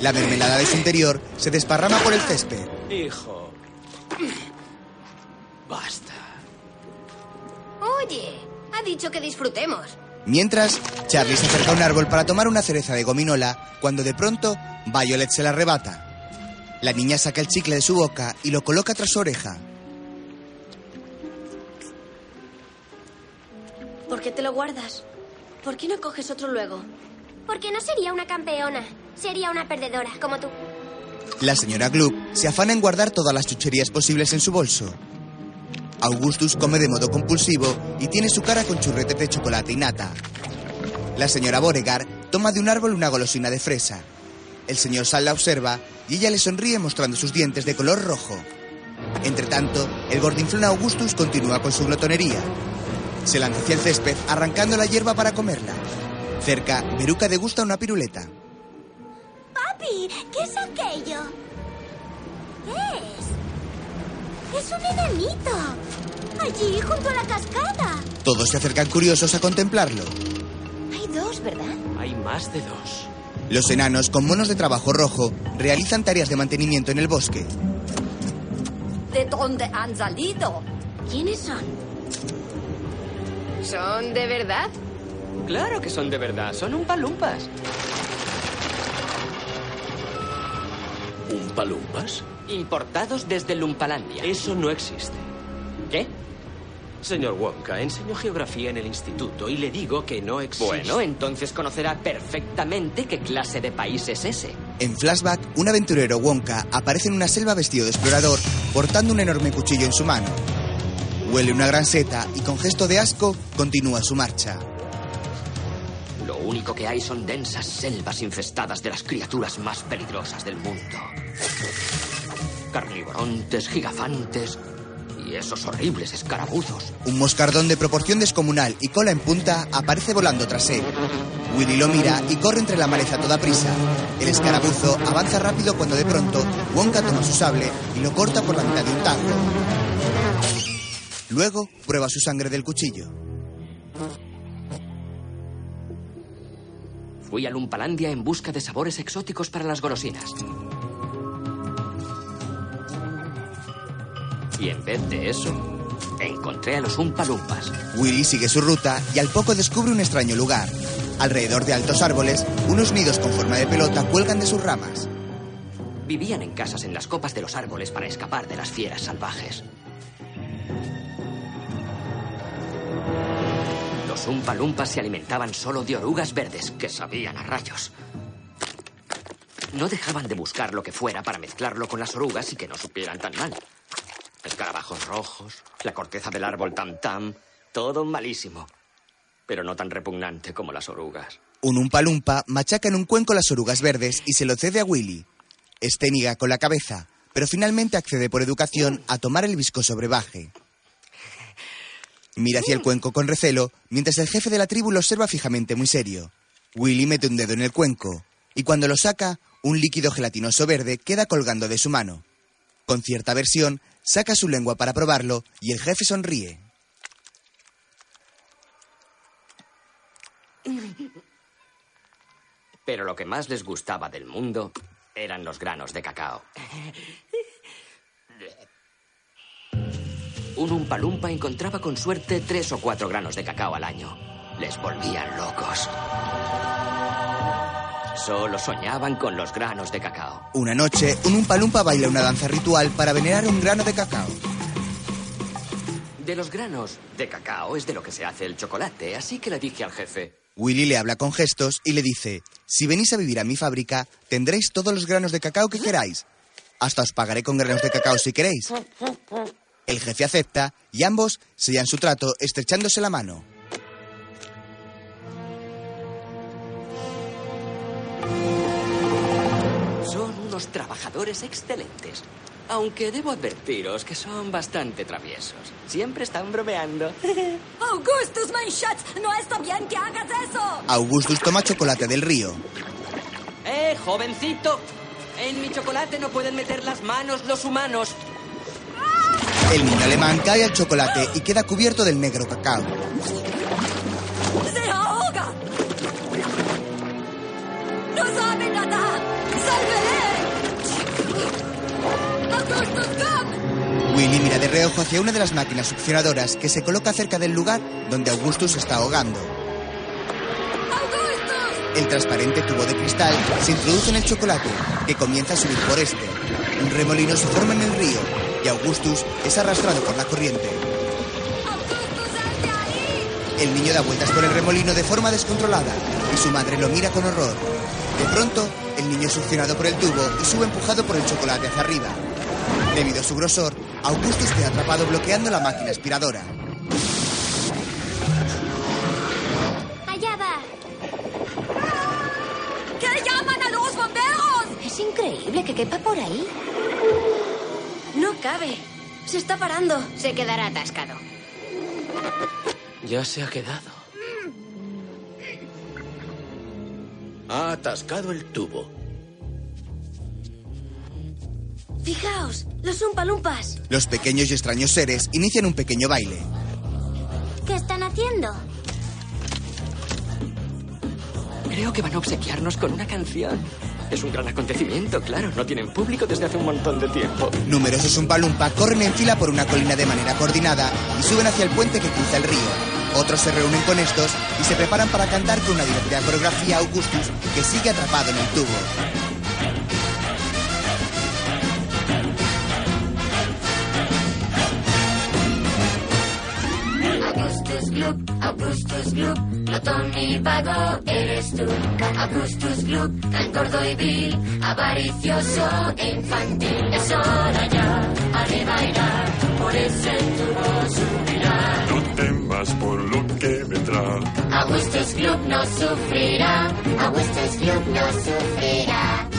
La mermelada de su interior se desparrama por el césped. Hijo. Basta. Oye, ha dicho que disfrutemos. Mientras, Charlie se acerca a un árbol para tomar una cereza de gominola, cuando de pronto Violet se la arrebata. La niña saca el chicle de su boca y lo coloca tras su oreja. ¿Por qué te lo guardas? ¿Por qué no coges otro luego? Porque no sería una campeona, sería una perdedora, como tú. La señora Gluck se afana en guardar todas las chucherías posibles en su bolso. Augustus come de modo compulsivo y tiene su cara con churretes de chocolate y nata. La señora Beauregard toma de un árbol una golosina de fresa. El señor Sal la observa y ella le sonríe mostrando sus dientes de color rojo. Entre tanto, el gordinflón Augustus continúa con su glotonería. Se lanza hacia el césped arrancando la hierba para comerla. Cerca, Veruca degusta una piruleta. Papi, ¿qué es aquello? ¿Qué es? Es un enanito. Allí, junto a la cascada. Todos se acercan curiosos a contemplarlo. Hay dos, ¿verdad? Hay más de dos. Los enanos con monos de trabajo rojo realizan tareas de mantenimiento en el bosque. ¿De dónde han salido? ¿Quiénes son? ¿Son de verdad? Claro que son de verdad. Son un palumpas. ¿Un palumpas? Importados desde Lumpalandia. Eso no existe. ¿Qué? Señor Wonka, enseño geografía en el instituto y le digo que no existe. Bueno, entonces conocerá perfectamente qué clase de país es ese. En flashback, un aventurero Wonka aparece en una selva vestido de explorador, portando un enorme cuchillo en su mano. Huele una gran seta y con gesto de asco continúa su marcha. Lo único que hay son densas selvas infestadas de las criaturas más peligrosas del mundo. Carnivorontes, gigafantes y esos horribles escarabuzos. Un moscardón de proporción descomunal y cola en punta aparece volando tras él. Willy lo mira y corre entre la maleza a toda prisa. El escarabuzo avanza rápido cuando de pronto Wonka toma su sable y lo corta por la mitad de un tango. Luego prueba su sangre del cuchillo. Fui a Lumpalandia en busca de sabores exóticos para las golosinas. Y en vez de eso, encontré a los Umpalumpas. Willy sigue su ruta y al poco descubre un extraño lugar. Alrededor de altos árboles, unos nidos con forma de pelota cuelgan de sus ramas. Vivían en casas en las copas de los árboles para escapar de las fieras salvajes. Los Umpalumpas se alimentaban solo de orugas verdes que sabían a rayos. No dejaban de buscar lo que fuera para mezclarlo con las orugas y que no supieran tan mal. Escarabajos rojos, la corteza del árbol tam tam, todo malísimo. Pero no tan repugnante como las orugas. Un umpalumpa machaca en un cuenco las orugas verdes y se lo cede a Willy. Este niega con la cabeza, pero finalmente accede por educación a tomar el viscoso brebaje. Mira hacia el cuenco con recelo, mientras el jefe de la tribu lo observa fijamente muy serio. Willy mete un dedo en el cuenco, y cuando lo saca, un líquido gelatinoso verde queda colgando de su mano. Con cierta aversión, saca su lengua para probarlo y el jefe sonríe. Pero lo que más les gustaba del mundo eran los granos de cacao. Un umpalumpa encontraba con suerte tres o cuatro granos de cacao al año. Les volvían locos. Solo soñaban con los granos de cacao. Una noche, un umpalumpa baila una danza ritual para venerar un grano de cacao. De los granos de cacao es de lo que se hace el chocolate, así que le dije al jefe, Willy le habla con gestos y le dice, si venís a vivir a mi fábrica, tendréis todos los granos de cacao que queráis. Hasta os pagaré con granos de cacao si queréis. El jefe acepta y ambos sellan su trato estrechándose la mano. Unos trabajadores excelentes. Aunque debo advertiros que son bastante traviesos. Siempre están bromeando. Augustus, mein Schatz, no está bien que hagas eso. Augustus toma chocolate del río. ¡Eh, jovencito! En mi chocolate no pueden meter las manos los humanos. El niño alemán cae al chocolate y queda cubierto del negro cacao. Se ahoga. No sabe nadar. ¡Sálvele! Willy mira de reojo hacia una de las máquinas succionadoras que se coloca cerca del lugar donde Augustus está ahogando. El transparente tubo de cristal se introduce en el chocolate, que comienza a subir por este. Un remolino se forma en el río y Augustus es arrastrado por la corriente. El niño da vueltas por el remolino de forma descontrolada y su madre lo mira con horror. De pronto, el niño es succionado por el tubo y sube empujado por el chocolate hacia arriba. Debido a su grosor, Augustus queda atrapado bloqueando la máquina aspiradora. Allá va. ¡Que llaman a los bomberos! Es increíble que quepa por ahí. No cabe. Se está parando. Se quedará atascado. Ya se ha quedado. Ha atascado el tubo. Fijaos, los umpalumpas. Los pequeños y extraños seres inician un pequeño baile. ¿Qué están haciendo? Creo que van a obsequiarnos con una canción. Es un gran acontecimiento, claro. No tienen público desde hace un montón de tiempo. Numerosos umpalumpa corren en fila por una colina de manera coordinada y suben hacia el puente que cruza el río. Otros se reúnen con estos y se preparan para cantar con una divertida coreografía a Augustus que sigue atrapado en el tubo. Augustus Gloop, Augustus Gloop, glotón y vago eres tú. Augustus Gloop, tan gordo y vil, avaricioso e infantil. Es hora ya, arriba irá, por ese tubo subirá. No temas por lo que vendrá. Augustus Gloop no sufrirá, Augustus Gloop no sufrirá.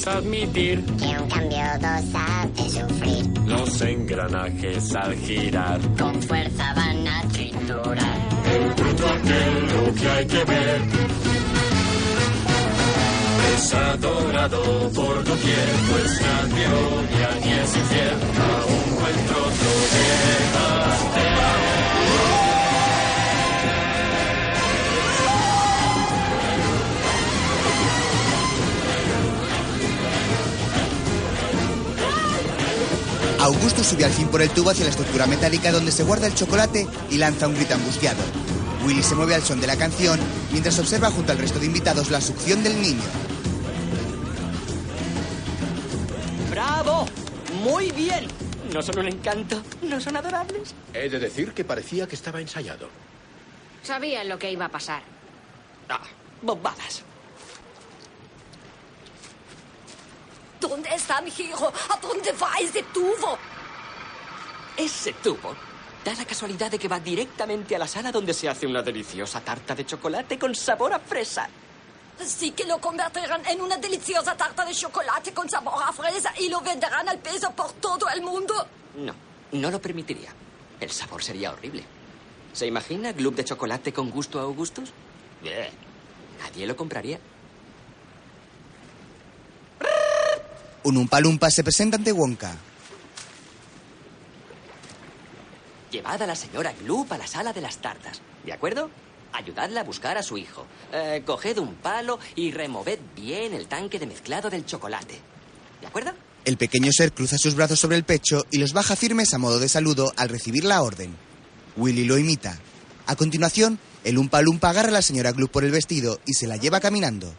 Debemos admitir Que un cambio dos hace sufrir, los engranajes al girar. con fuerza van a triturar. El bruto aquel que hay que ver. Es adorado por doquier, pues nadie odia ni es infiel a un buen trozo de pastel. Augustus sube al fin por el tubo hacia la estructura metálica donde se guarda el chocolate y lanza un grito angustiado. Willy se mueve al son de la canción mientras observa junto al resto de invitados la succión del niño. ¡Bravo! ¡Muy bien! ¿No son un encanto? ¿No son adorables? He de decir que parecía que estaba ensayado. Sabían lo que iba a pasar. Ah, bombadas. ¿Dónde está mi hijo? ¿A dónde va ese tubo? Ese tubo da la casualidad de que va directamente a la sala donde se hace una deliciosa tarta de chocolate con sabor a fresa. Sí que lo convertirán en una deliciosa tarta de chocolate con sabor a fresa y lo venderán al peso por todo el mundo. No, no lo permitiría. El sabor sería horrible. ¿Se imagina Gloop de chocolate con gusto a Augustus? Bleh. Nadie lo compraría. Un Umpalumpa se presenta ante Wonka. Llevad a la señora Gloop a la sala de las tartas, ¿de acuerdo? Ayudadla a buscar a su hijo. Eh, coged un palo y removed bien el tanque de mezclado del chocolate. ¿De acuerdo? El pequeño ser cruza sus brazos sobre el pecho y los baja firmes a modo de saludo al recibir la orden. Willy lo imita. A continuación, el Umpa Lumpa agarra a la señora Gloop por el vestido y se la lleva caminando.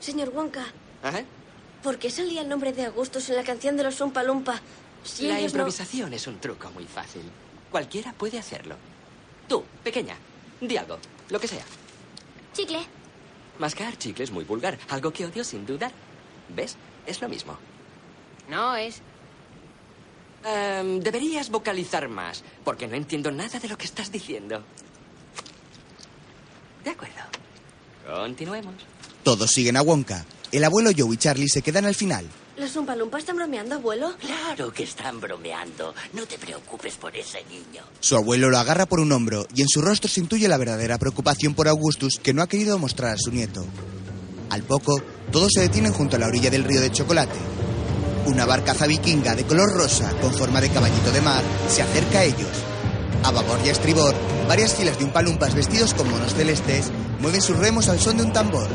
Señor Wonka, Ajá. ¿Por qué salía el nombre de Augustus en la canción de los Umpa Lumpa? Si la no- improvisación es un truco muy fácil. Cualquiera puede hacerlo. Tú, pequeña, di algo, lo que sea. Chicle. Mascar chicle es muy vulgar, algo que odio sin duda. ¿Ves? Es lo mismo. No es. Em, deberías vocalizar más, porque no entiendo nada de lo que estás diciendo. De acuerdo. Continuemos. Todos siguen a Wonka. El abuelo Joe y Charlie se quedan al final. ¿Los Umpa Lumpa están bromeando, abuelo? Claro que están bromeando. No te preocupes por ese niño. Su abuelo lo agarra por un hombro y en su rostro se intuye la verdadera preocupación por Augustus que no ha querido mostrar a su nieto. Al poco, todos se detienen junto a la orilla del río de chocolate. Una barcaza vikinga de color rosa con forma de caballito de mar se acerca a ellos. A babor y a estribor, varias filas de umpalumpas vestidos con monos celestes mueven sus remos al son de un tambor.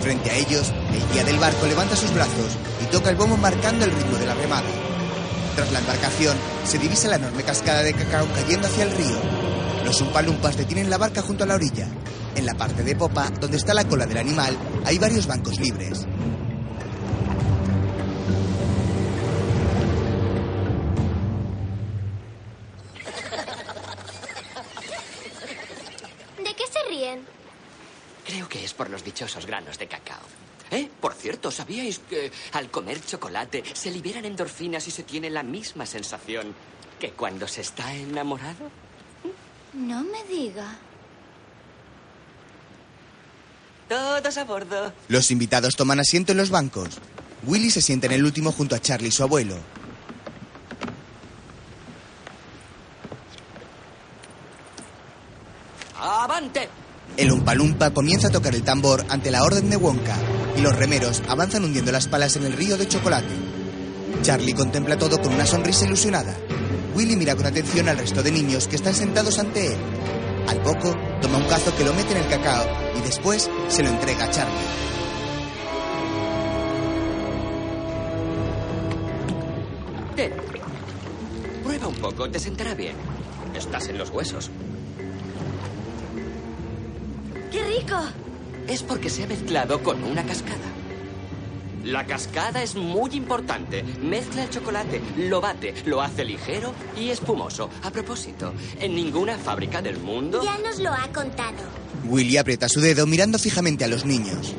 Frente a ellos, el guía del barco levanta sus brazos y toca el bombo marcando el ritmo de la remada. Tras la embarcación, se divisa la enorme cascada de cacao cayendo hacia el río. Los umpalumpas detienen la barca junto a la orilla. En la parte de popa, donde está la cola del animal, hay varios bancos libres. Dichosos granos de cacao. Eh, por cierto, ¿sabíais que al comer chocolate se liberan endorfinas y se tiene la misma sensación que cuando se está enamorado? No me diga. Todos a bordo. Los invitados toman asiento en los bancos. Willy se sienta en el último junto a Charlie y su abuelo. ¡Avante! El Umpalumpa comienza a tocar el tambor ante la orden de Wonka y los remeros avanzan hundiendo las palas en el río de chocolate. Charlie contempla todo con una sonrisa ilusionada. Willy mira con atención al resto de niños que están sentados ante él. Al poco, toma un cazo que lo mete en el cacao y después se lo entrega a Charlie. Prueba un poco, te sentará bien. Estás en los huesos. ¡Qué rico! Es porque se ha mezclado con una cascada. La cascada es muy importante. Mezcla el chocolate, lo bate, lo hace ligero y espumoso. A propósito, en ninguna fábrica del mundo... Ya nos lo ha contado. Willy aprieta su dedo mirando fijamente a los niños.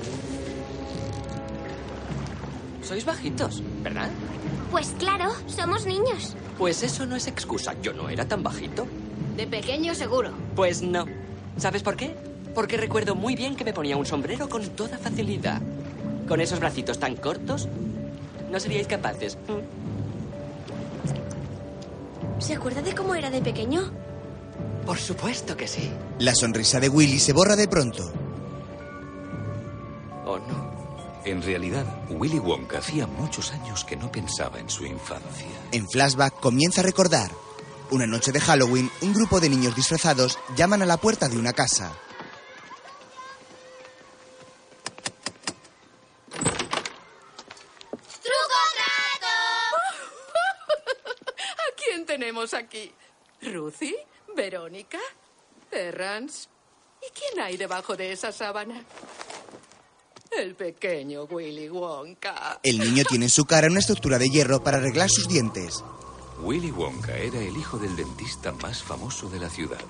Sois bajitos, ¿verdad? Pues claro, somos niños. Pues eso no es excusa. Yo no era tan bajito. De pequeño seguro. Pues no. ¿Sabes por qué? Porque recuerdo muy bien que me ponía un sombrero con toda facilidad. Con esos bracitos tan cortos, no seríais capaces. ¿Se acuerda de cómo era de pequeño? Por supuesto que sí. La sonrisa de Willy se borra de pronto. ¿O no? En realidad, Willy Wonka hacía muchos años que no pensaba en su infancia. En flashback comienza a recordar. Una noche de Halloween, un grupo de niños disfrazados llaman a la puerta de una casa. Tenemos aquí? ¿Ruthie? ¿Verónica? ¿Terrance? ¿Y quién hay debajo de esa sábana? El pequeño Willy Wonka. El niño tiene en su cara una estructura de hierro para arreglar sus dientes. Willy Wonka era el hijo del dentista más famoso de la ciudad,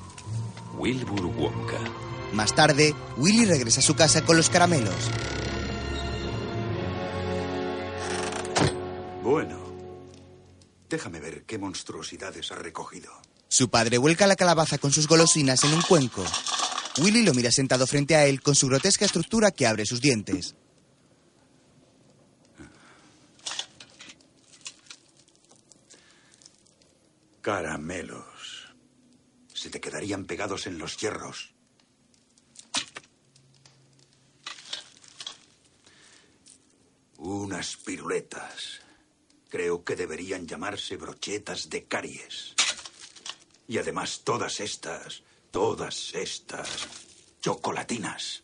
Wilbur Wonka. Más tarde, Willy regresa a su casa con los caramelos. Bueno, déjame ver qué monstruosidades ha recogido. Su padre vuelca la calabaza con sus golosinas en un cuenco. Willy lo mira sentado frente a él con su grotesca estructura que abre sus dientes. Caramelos. Se te quedarían pegados en los hierros. Unas piruletas. Creo que deberían llamarse brochetas de caries. Y además todas estas, todas estas chocolatinas.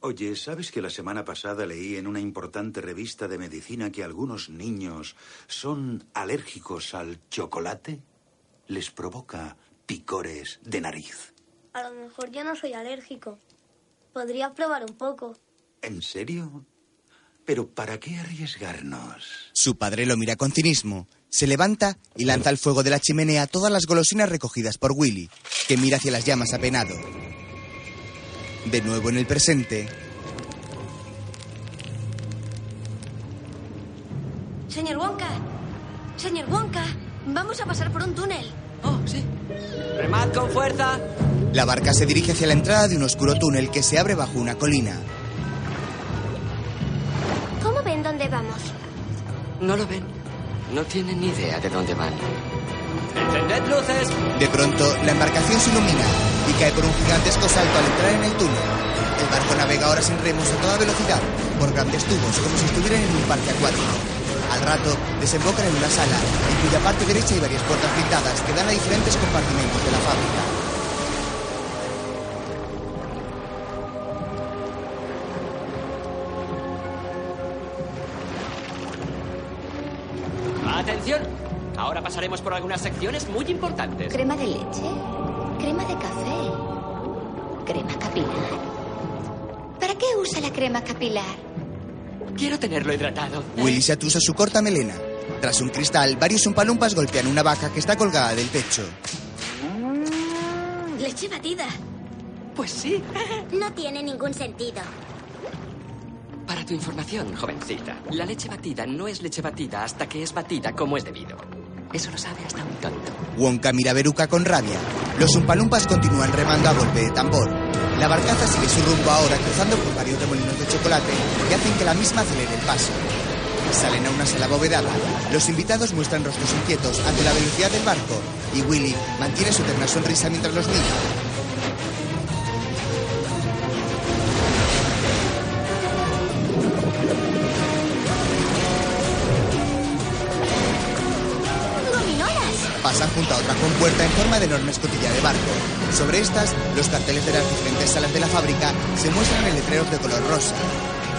Oye, ¿sabes que la semana pasada leí en una importante revista de medicina que algunos niños son alérgicos al chocolate? Les provoca picores de nariz. A lo mejor yo no soy alérgico. Podría probar un poco. ¿En serio? Pero ¿para qué arriesgarnos? Su padre lo mira con cinismo. Se levanta y lanza al fuego de la chimenea todas las golosinas recogidas por Willy, que mira hacia las llamas apenado. De nuevo en el presente, Señor Wonka. Señor Wonka. Vamos a pasar por un túnel. Oh, sí. Remad con fuerza. la barca se dirige hacia la entrada de un oscuro túnel que se abre bajo una colina. No lo ven. No tienen ni idea de dónde van. ¡Encended luces! De pronto, la embarcación se ilumina y cae por un gigantesco salto al entrar en el túnel. El barco navega ahora sin remos a toda velocidad, por grandes tubos, como si estuvieran en un parque acuático. Al rato, desembocan en una sala, en cuya parte derecha hay varias puertas blindadas que dan a diferentes compartimentos de la fábrica. Ahora pasaremos por algunas secciones muy importantes. Crema de leche, crema de café, crema capilar. ¿Para qué usa la crema capilar? Quiero tenerlo hidratado. Willy se atusa su corta melena. Tras un cristal, varios umpalumpas golpean una vaca que está colgada del techo. Leche batida. Pues sí. No tiene ningún sentido. Para tu información, jovencita, la leche batida no es leche batida hasta que es batida como es debido. Eso lo sabe hasta un tonto. Wonka mira a Veruca con rabia. Los umpalumpas continúan remando a golpe de tambor. La barcaza sigue su rumbo ahora cruzando por varios remolinos de chocolate que hacen que la misma acelere el paso. Salen a una sala abovedada. Los invitados muestran rostros inquietos ante la velocidad del barco y Willy mantiene su terna sonrisa mientras los mira. Junto a otra compuerta en forma de enorme escotilla de barco. Sobre estas, los carteles de las diferentes salas de la fábrica se muestran en letreros de color rosa.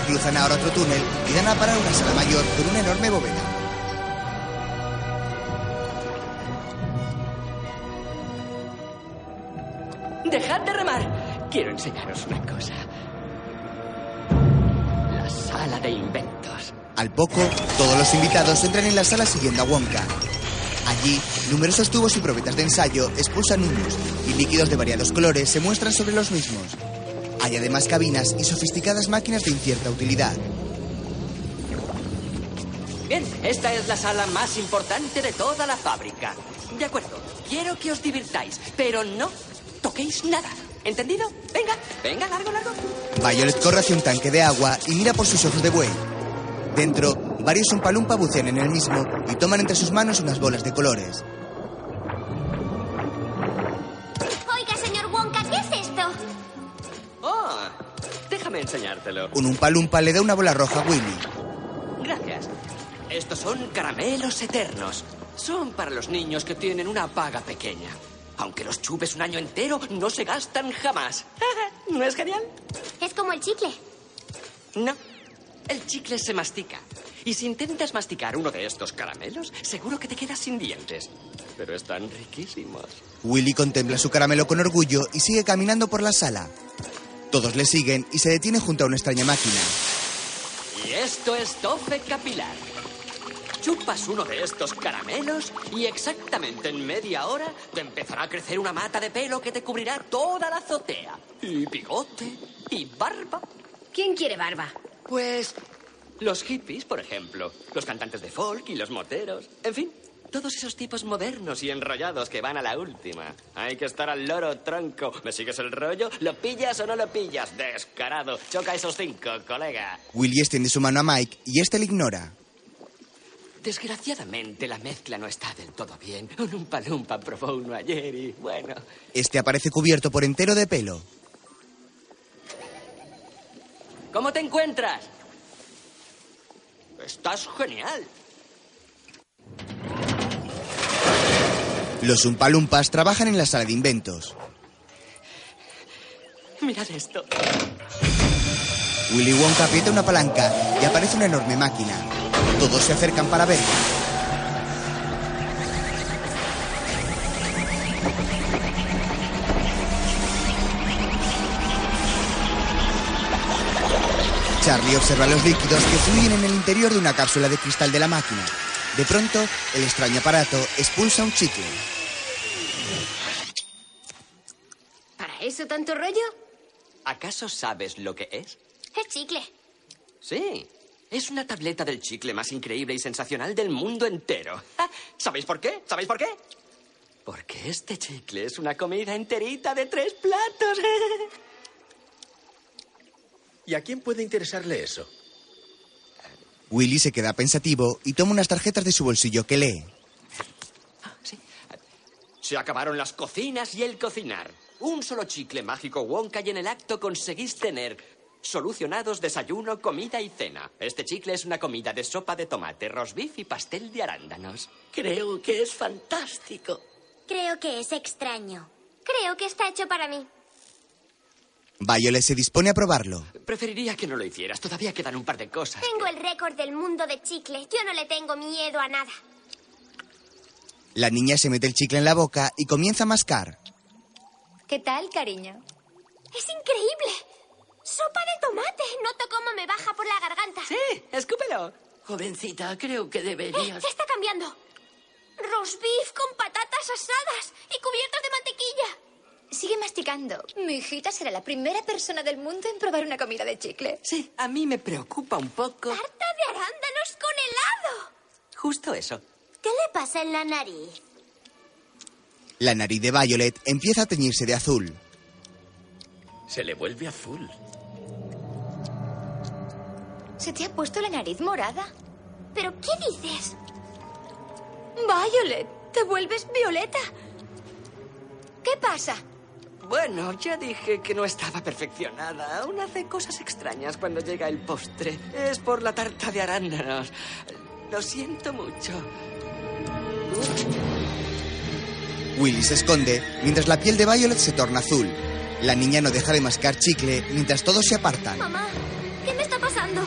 Cruzan ahora otro túnel y dan a parar una sala mayor con una enorme bóveda. ¡Dejad de remar! Quiero enseñaros una cosa. La sala de inventos. Al poco, todos los invitados entran en la sala siguiendo a Wonka. Allí, numerosos tubos y probetas de ensayo expulsan humos y líquidos de variados colores se muestran sobre los mismos. Hay además cabinas y sofisticadas máquinas de incierta utilidad. Bien, esta es la sala más importante de toda la fábrica. De acuerdo, quiero que os divirtáis, pero no toquéis nada. ¿Entendido? Venga, venga, largo, largo. Violet corre hacia un tanque de agua y mira por sus ojos de buey. Dentro, varios umpalumpa bucean en el mismo y toman entre sus manos unas bolas de colores. Oiga, señor Wonka, ¿qué es esto? Oh, déjame enseñártelo. Un umpalumpa le da una bola roja a Willy. Gracias. Estos son caramelos eternos. Son para los niños que tienen una paga pequeña. Aunque los chupes un año entero, no se gastan jamás. ¿No es genial? Es como el chicle. No. El chicle se mastica. Y si intentas masticar uno de estos caramelos, seguro que te quedas sin dientes. Pero están riquísimos. Willy contempla su caramelo con orgullo y sigue caminando por la sala. Todos le siguen y se detiene junto a una extraña máquina. Y esto es tofe capilar. chupas uno de estos caramelos y exactamente en media hora te empezará a crecer una mata de pelo que te cubrirá toda la azotea. Y bigote y barba. ¿Quién quiere barba? Pues los hippies, por ejemplo, los cantantes de folk y los moteros, en fin, todos esos tipos modernos y enrollados que van a la última. Hay que estar al loro, tronco. ¿Me sigues el rollo? ¿Lo pillas o no lo pillas? Descarado. Choca esos cinco, colega. Willy extiende su mano a Mike y este le ignora. Desgraciadamente, la mezcla no está del todo bien. Un Umpa Lumpa probó uno ayer y, bueno... Este aparece cubierto por entero de pelo. ¿Cómo te encuentras? Estás genial. Los Umpalumpas trabajan en la sala de inventos. Mirad esto. Willy Wonka aprieta una palanca y aparece una enorme máquina. Todos se acercan para verla. Charlie observa los líquidos que fluyen en el interior de una cápsula de cristal de la máquina. De pronto, el extraño aparato expulsa un chicle. ¿Para eso tanto rollo? ¿Acaso sabes lo que es? Es chicle. Sí. Es una tableta del chicle más increíble y sensacional del mundo entero. Ah, ¿Sabéis por qué? ¿Sabéis por qué? Porque este chicle es una comida enterita de tres platos. ¿Y a quién puede interesarle eso? Willy se queda pensativo y toma unas tarjetas de su bolsillo que lee. Se acabaron las cocinas y el cocinar. Un solo chicle mágico Wonka y en el acto conseguís tener solucionados desayuno, comida y cena. Este chicle es una comida de sopa de tomate, rosbif y pastel de arándanos. Creo que es fantástico. Creo que es extraño. Creo que está hecho para mí. Violet se dispone a probarlo. Preferiría que no lo hicieras. Todavía quedan un par de cosas. Tengo el récord del mundo de chicle. Yo no le tengo miedo a nada. La niña se mete el chicle en la boca y comienza a mascar. ¿Qué tal, cariño? Es increíble. Sopa de tomate. Noto cómo me baja por la garganta. Sí, escúpelo. Jovencita, creo que Eh, deberías... se está cambiando. Roast beef con patatas asadas y cubiertos de mantequilla. Sigue masticando. Mi hijita será la primera persona del mundo en probar una comida de chicle. Sí, a mí me preocupa un poco. Tarta de arándanos con helado. Justo eso. ¿Qué le pasa en la nariz? La nariz de Violet empieza a teñirse de azul. Se le vuelve azul. ¿Se te ha puesto la nariz morada? ¿Pero qué dices? Violet, te vuelves violeta. ¿Qué pasa? Bueno, ya dije que no estaba perfeccionada. Aún hace cosas extrañas cuando llega el postre. Es por la tarta de arándanos. Lo siento mucho. Willy se esconde mientras la piel de Violet se torna azul. La niña no deja de mascar chicle mientras todos se apartan. Mamá, ¿qué me está pasando?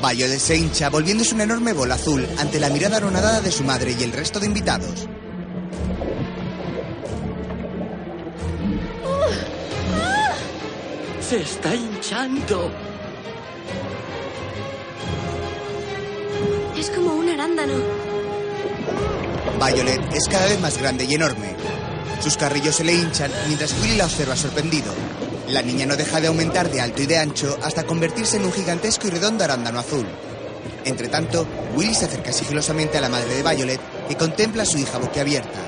Violet se hincha volviéndose una enorme bola azul ante la mirada anonadada de su madre y el resto de invitados. Se está hinchando. Es como un arándano. Violet es cada vez más grande y enorme. Sus carrillos se le hinchan mientras Willy la observa sorprendido. La niña no deja de aumentar de alto y de ancho hasta convertirse en un gigantesco y redondo arándano azul. Entre tanto, Willy se acerca sigilosamente a la madre de Violet, que contempla a su hija boquiabierta.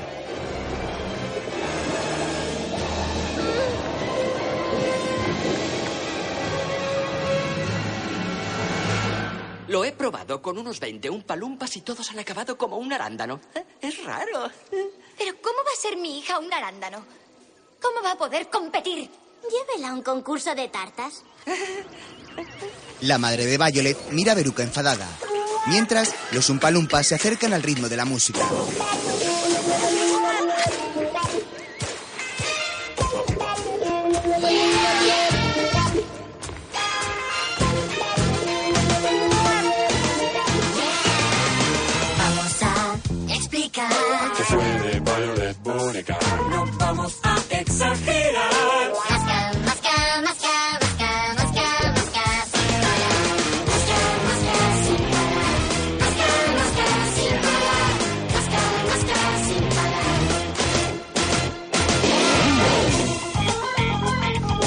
Probado con unos 20 umpalumpas y todos han acabado como un arándano. Eh, Es raro. Pero ¿cómo va a ser mi hija un arándano? ¿Cómo va a poder competir? Llévela a un concurso de tartas. La madre de Violet mira a Veruca enfadada. Mientras, los umpalumpas se acercan al ritmo de la música.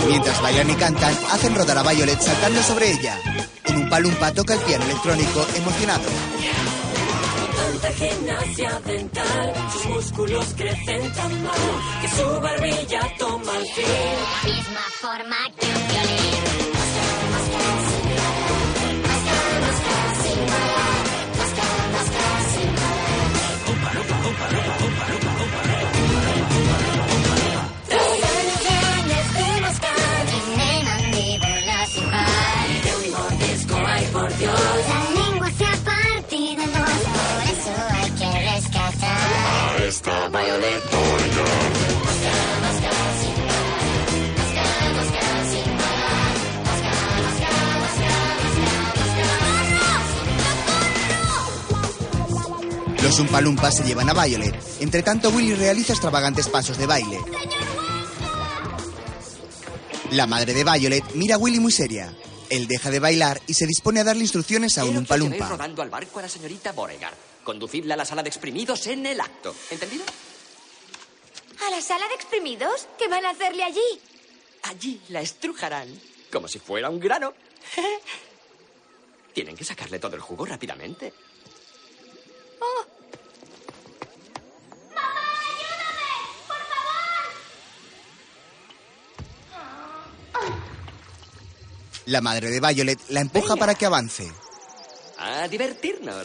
Mientras bailan y cantan, hacen rodar a Violet saltando sobre ella. En un palumpa toca el piano electrónico emocionado. Gimnasia dental, sus músculos crecen tan mal que su barbilla toma el fin. Misma forma que Los Umpalumpas se llevan a Violet. Entre tanto, Willy realiza extravagantes pasos de baile. La madre de Violet mira a Willy muy seria. Él deja de bailar y se dispone a darle instrucciones a un Umpalumpa. rodando al barco a la señorita Beauregard. Conducidla a la sala de exprimidos en el acto. ¿Entendido? ¿A la sala de exprimidos? ¿Qué van a hacerle allí? Allí la estrujarán como si fuera un grano. Tienen que sacarle todo el jugo rápidamente. La madre de Violet la empuja para que avance. A divertirnos.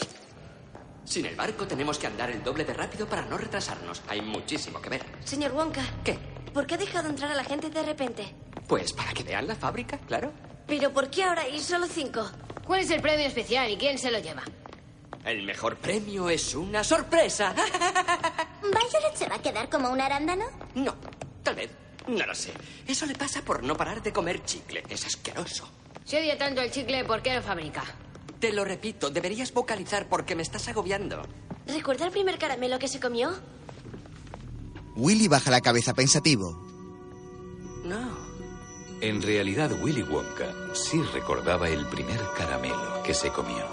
Sin el barco tenemos que andar el doble de rápido para no retrasarnos. Hay muchísimo que ver. Señor Wonka. ¿Qué? ¿Por qué ha dejado entrar a la gente de repente? Pues para que vean la fábrica, claro. ¿Pero por qué ahora y solo cinco? ¿Cuál es el premio especial y quién se lo lleva? El mejor premio es una sorpresa. ¿Violet se va a quedar como un arándano? No, tal vez. No lo sé. Eso le pasa por no parar de comer chicle. Es asqueroso. Si odia tanto el chicle, ¿por qué lo fabrica? Te lo repito, deberías vocalizar porque me estás agobiando. ¿Recuerda el primer caramelo que se comió? Willy baja la cabeza pensativo. No. En realidad, Willy Wonka sí recordaba el primer caramelo que se comió.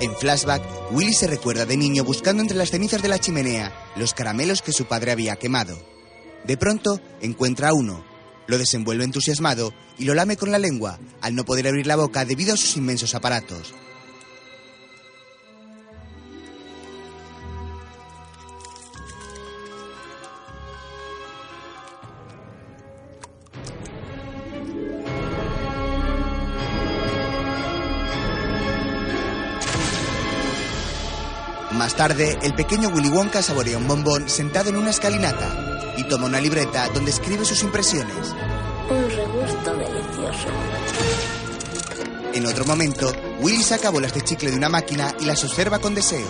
En flashback, Willy se recuerda de niño buscando entre las cenizas de la chimenea los caramelos que su padre había quemado. De pronto, encuentra uno, lo desenvuelve entusiasmado y lo lame con la lengua, al no poder abrir la boca debido a sus inmensos aparatos. Más tarde, el pequeño Willy Wonka saborea un bombón sentado en una escalinata y toma una libreta donde escribe sus impresiones. Un regusto delicioso. En otro momento, Willy saca bolas de chicle de una máquina y las observa con deseo.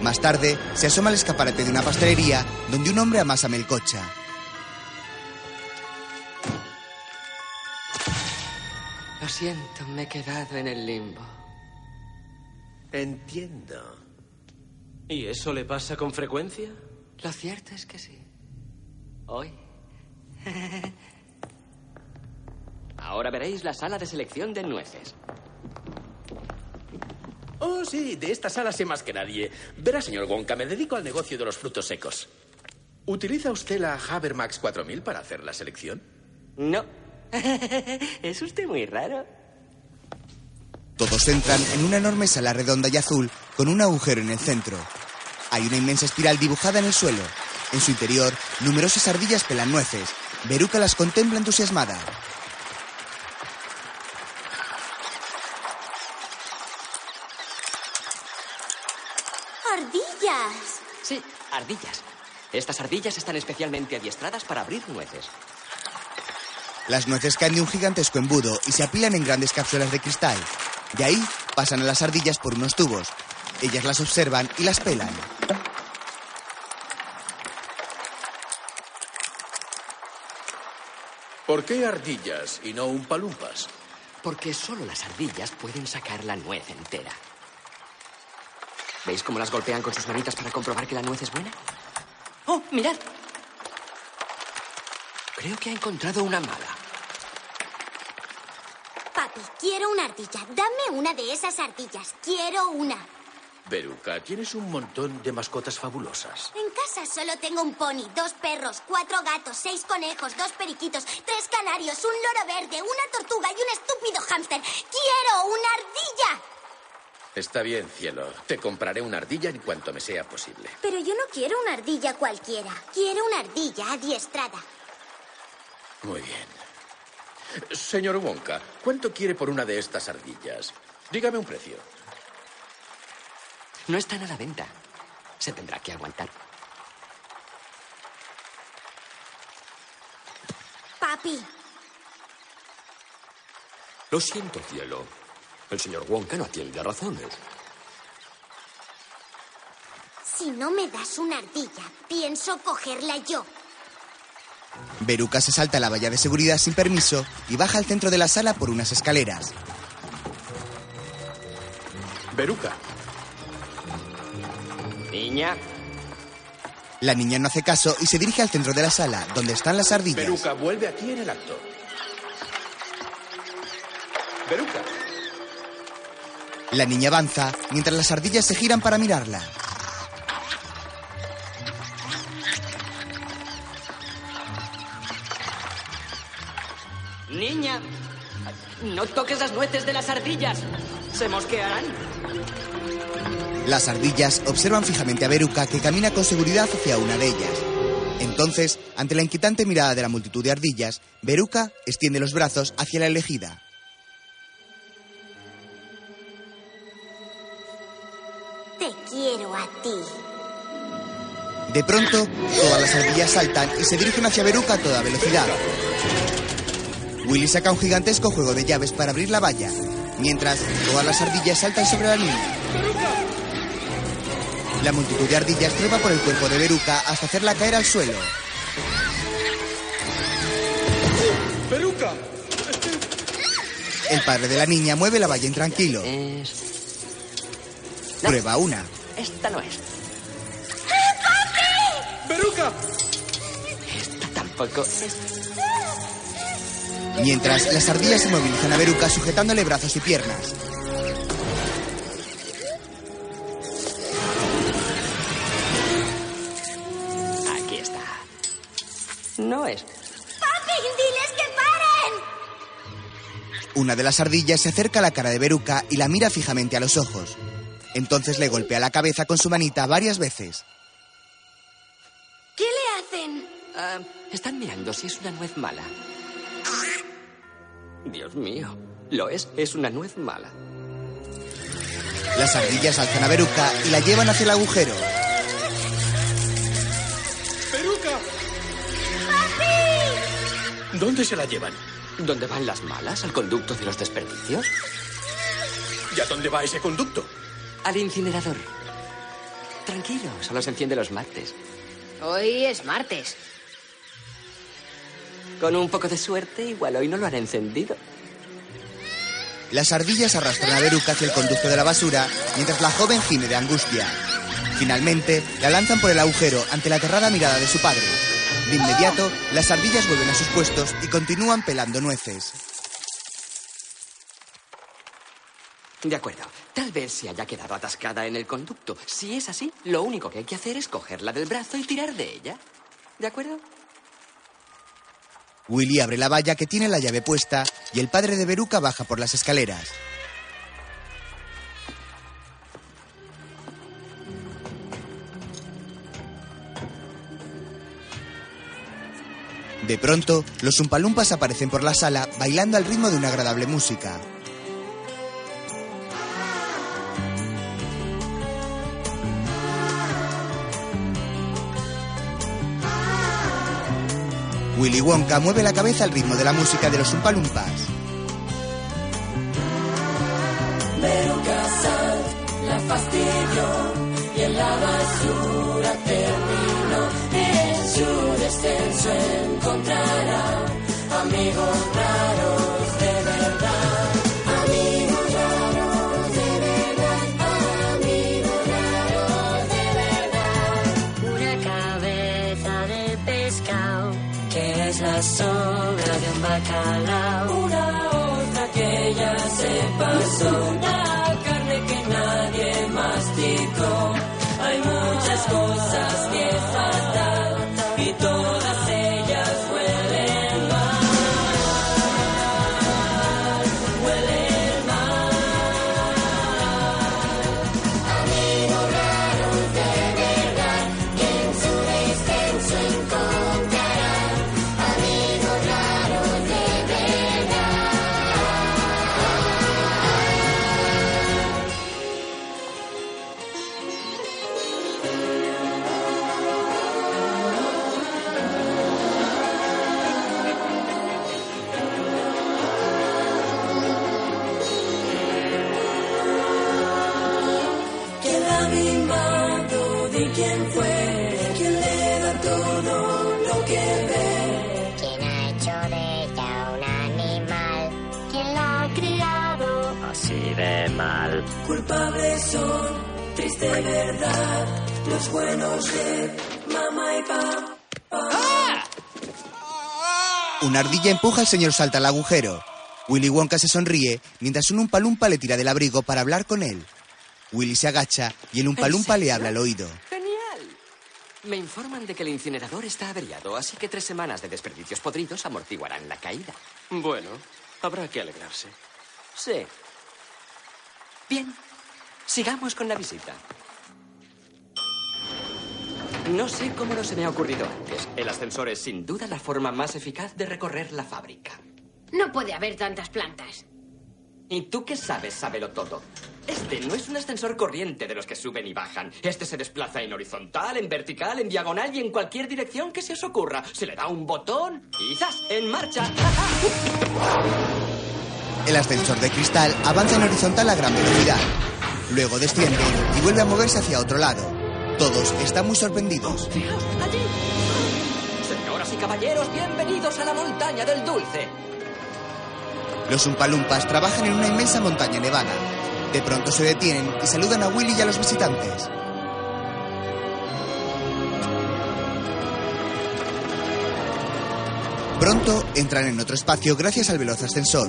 Más tarde, se asoma al escaparate de una pastelería donde un hombre amasa melcocha. Lo siento, me he quedado en el limbo. Entiendo. ¿Y eso le pasa con frecuencia? Lo cierto es que sí. Hoy. Ahora veréis la sala de selección de nueces. Oh, sí, de esta sala sé más que nadie. Verá, señor Wonka, me dedico al negocio de los frutos secos. ¿Utiliza usted la Habermax 4000 para hacer la selección? No. es usted muy raro. Todos entran en una enorme sala redonda y azul con un agujero en el centro. Hay una inmensa espiral dibujada en el suelo. En su interior, numerosas ardillas pelan nueces. Veruca las contempla entusiasmada. ¡Ardillas! Sí, ardillas. Estas ardillas están especialmente adiestradas para abrir nueces. Las nueces caen de un gigantesco embudo y se apilan en grandes cápsulas de cristal. De ahí pasan a las ardillas por unos tubos. Ellas las observan y las pelan. ¿Por qué ardillas y no un palumpas? Porque solo las ardillas pueden sacar la nuez entera. ¿Veis cómo las golpean con sus manitas para comprobar que la nuez es buena? ¡Oh, mirad! Creo que ha encontrado una mala. Papi, quiero una ardilla. Dame una de esas ardillas. Quiero una. Veruca, tienes un montón de mascotas fabulosas. En casa solo tengo un pony, dos perros, cuatro gatos, seis conejos, dos periquitos, tres canarios, un loro verde, una tortuga y un estúpido hámster. ¡Quiero una ardilla! Está bien, cielo. Te compraré una ardilla en cuanto me sea posible. Pero yo no quiero una ardilla cualquiera. Quiero una ardilla adiestrada. Muy bien. Señor Wonka, ¿cuánto quiere por una de estas ardillas? Dígame un precio. No están a la venta. Se tendrá que aguantar. Papi, Lo siento, cielo. El señor Wonka no atiende a razones. si no me das una ardilla, pienso cogerla yo. Veruca se salta la valla de seguridad sin permiso y baja al centro de la sala por unas escaleras. Veruca. Niña. La niña no hace caso y se dirige al centro de la sala, donde están las ardillas. Veruca, vuelve aquí en el acto. Veruca. La niña avanza mientras las ardillas se giran para mirarla. Niña. No toques las nueces de las ardillas. Se mosquearán. Las ardillas observan fijamente a Veruca que camina con seguridad hacia una de ellas. Entonces, ante la inquietante mirada de la multitud de ardillas, Veruca extiende los brazos hacia la elegida. Te quiero a ti. De pronto, todas las ardillas saltan y se dirigen hacia Veruca a toda velocidad. Willy saca un gigantesco juego de llaves para abrir la valla, mientras todas las ardillas saltan sobre la niña. La multitud de ardillas trepa por el cuerpo de Veruca hasta hacerla caer al suelo. ¡Veruca! El padre de la niña mueve la valla intranquilo. Prueba una. Esta no es. ¡Veruca! Esta tampoco es. Mientras las ardillas se movilizan a Veruca sujetándole brazos y piernas. No es. ¡Papi, diles que paren! Una de las ardillas se acerca a la cara de Veruca y la mira fijamente a los ojos. Entonces le golpea la cabeza con su manita varias veces. ¿Qué le hacen? Ah, están mirando si es una nuez mala. Dios mío. Lo es. Es una nuez mala. Las ardillas alzan a Veruca y la llevan hacia el agujero. ¿Dónde se la llevan? ¿Dónde van las malas? ¿Al conducto de los desperdicios? ¿Y a dónde va ese conducto? Al incinerador. Tranquilo, solo se enciende los martes. Hoy es martes. Con un poco de suerte, igual hoy no lo han encendido. Las ardillas arrastran a Veruca hacia el conducto de la basura mientras la joven gime de angustia. Finalmente, la lanzan por el agujero ante la aterrada mirada de su padre. De inmediato, las ardillas vuelven a sus puestos y continúan pelando nueces. De acuerdo. Tal vez se haya quedado atascada en el conducto. Si es así, lo único que hay que hacer es cogerla del brazo y tirar de ella. ¿De acuerdo? Willy abre la valla que tiene la llave puesta y el padre de Veruca baja por las escaleras. De pronto, los Umpalumpas aparecen por la sala bailando al ritmo de una agradable música. Willy Wonka mueve la cabeza al ritmo de la música de los Umpalumpas. La y en la basura terminó. Descenso encontrará amigos raros de verdad. Amigos raros de verdad. Amigos raros de verdad. Una cabeza de pescado que es la sobra de un bacalao. Una otra que ya se pasó, los buenos de mamá y papá. Una ardilla empuja al señor Salta al agujero. Willy Wonka se sonríe mientras un umpalumpa le tira del abrigo para hablar con él. Willy se agacha y el umpalumpa le habla al oído. Genial. Me informan de que el incinerador está averiado, así que tres semanas de desperdicios podridos amortiguarán la caída. Bueno, habrá que alegrarse. Sí. Bien. Sigamos con la visita. No sé cómo no se me ha ocurrido antes. El ascensor es sin duda la forma más eficaz de recorrer la fábrica. No puede haber tantas plantas. ¿Y tú qué sabes? Sábelo todo. Este no es un ascensor corriente de los que suben y bajan. Este se desplaza en horizontal, en vertical, en diagonal y en cualquier dirección que se os ocurra. Se le da un botón y ¡zas! ¡En marcha! El ascensor de cristal avanza en horizontal a gran velocidad. Luego desciende y vuelve a moverse hacia otro lado. Todos están muy sorprendidos. ¡Allí! Señoras y caballeros, bienvenidos a la montaña del dulce. Los umpalumpas trabajan en una inmensa montaña nevada. De pronto se detienen y saludan a Willy y a los visitantes. Pronto entran en otro espacio gracias al veloz ascensor.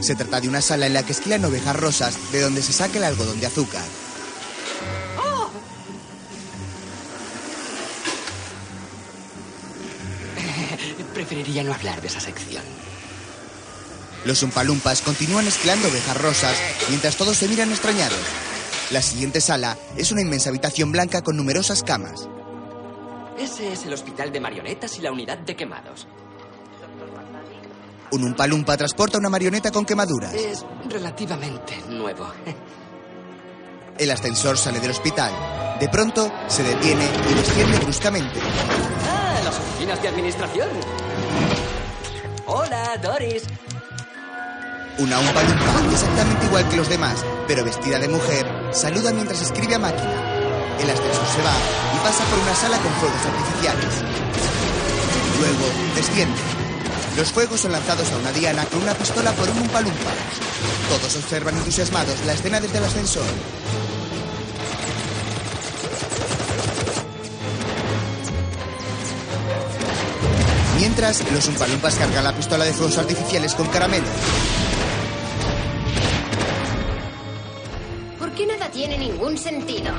Se trata de una sala en la que esquilan ovejas rosas de donde se saca el algodón de azúcar. Preferiría no hablar de esa sección. Los umpalumpas continúan esquilando ovejas rosas mientras todos se miran extrañados. La siguiente sala es una inmensa habitación blanca con numerosas camas. Ese es el hospital de marionetas y la unidad de quemados. Un umpalumpa transporta una marioneta con quemaduras. Es relativamente nuevo. El ascensor sale del hospital. De pronto se detiene y desciende bruscamente. Las oficinas de administración. Hola, Doris. Una umpalumpa, exactamente igual que los demás, pero vestida de mujer, saluda mientras escribe a máquina. El ascensor se va y pasa por una sala con fuegos artificiales. Luego desciende. Los fuegos son lanzados a una diana con una pistola por un umpalumpa. Todos observan entusiasmados la escena desde el ascensor. Mientras, los umpalumpas cargan la pistola de fuegos artificiales con caramelo. ¿Por qué nada tiene ningún sentido?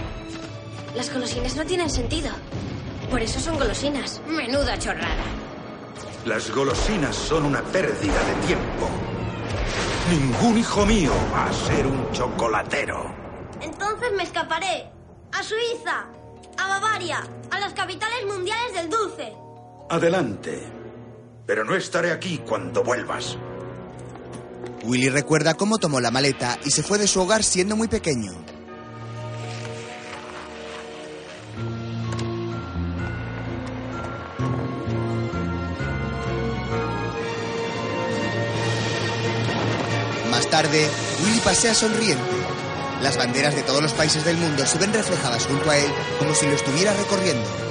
Las golosinas no tienen sentido. Por eso son golosinas. Menuda chorrada. Las golosinas son una pérdida de tiempo. Ningún hijo mío va a ser un chocolatero. Entonces me escaparé. A Suiza. A Bavaria. A las capitales mundiales del dulce. Adelante. Pero no estaré aquí cuando vuelvas. Willy recuerda cómo tomó la maleta y se fue de su hogar siendo muy pequeño. Más tarde, Willy pasea sonriente. Las banderas de todos los países del mundo se ven reflejadas junto a él como si lo estuviera recorriendo.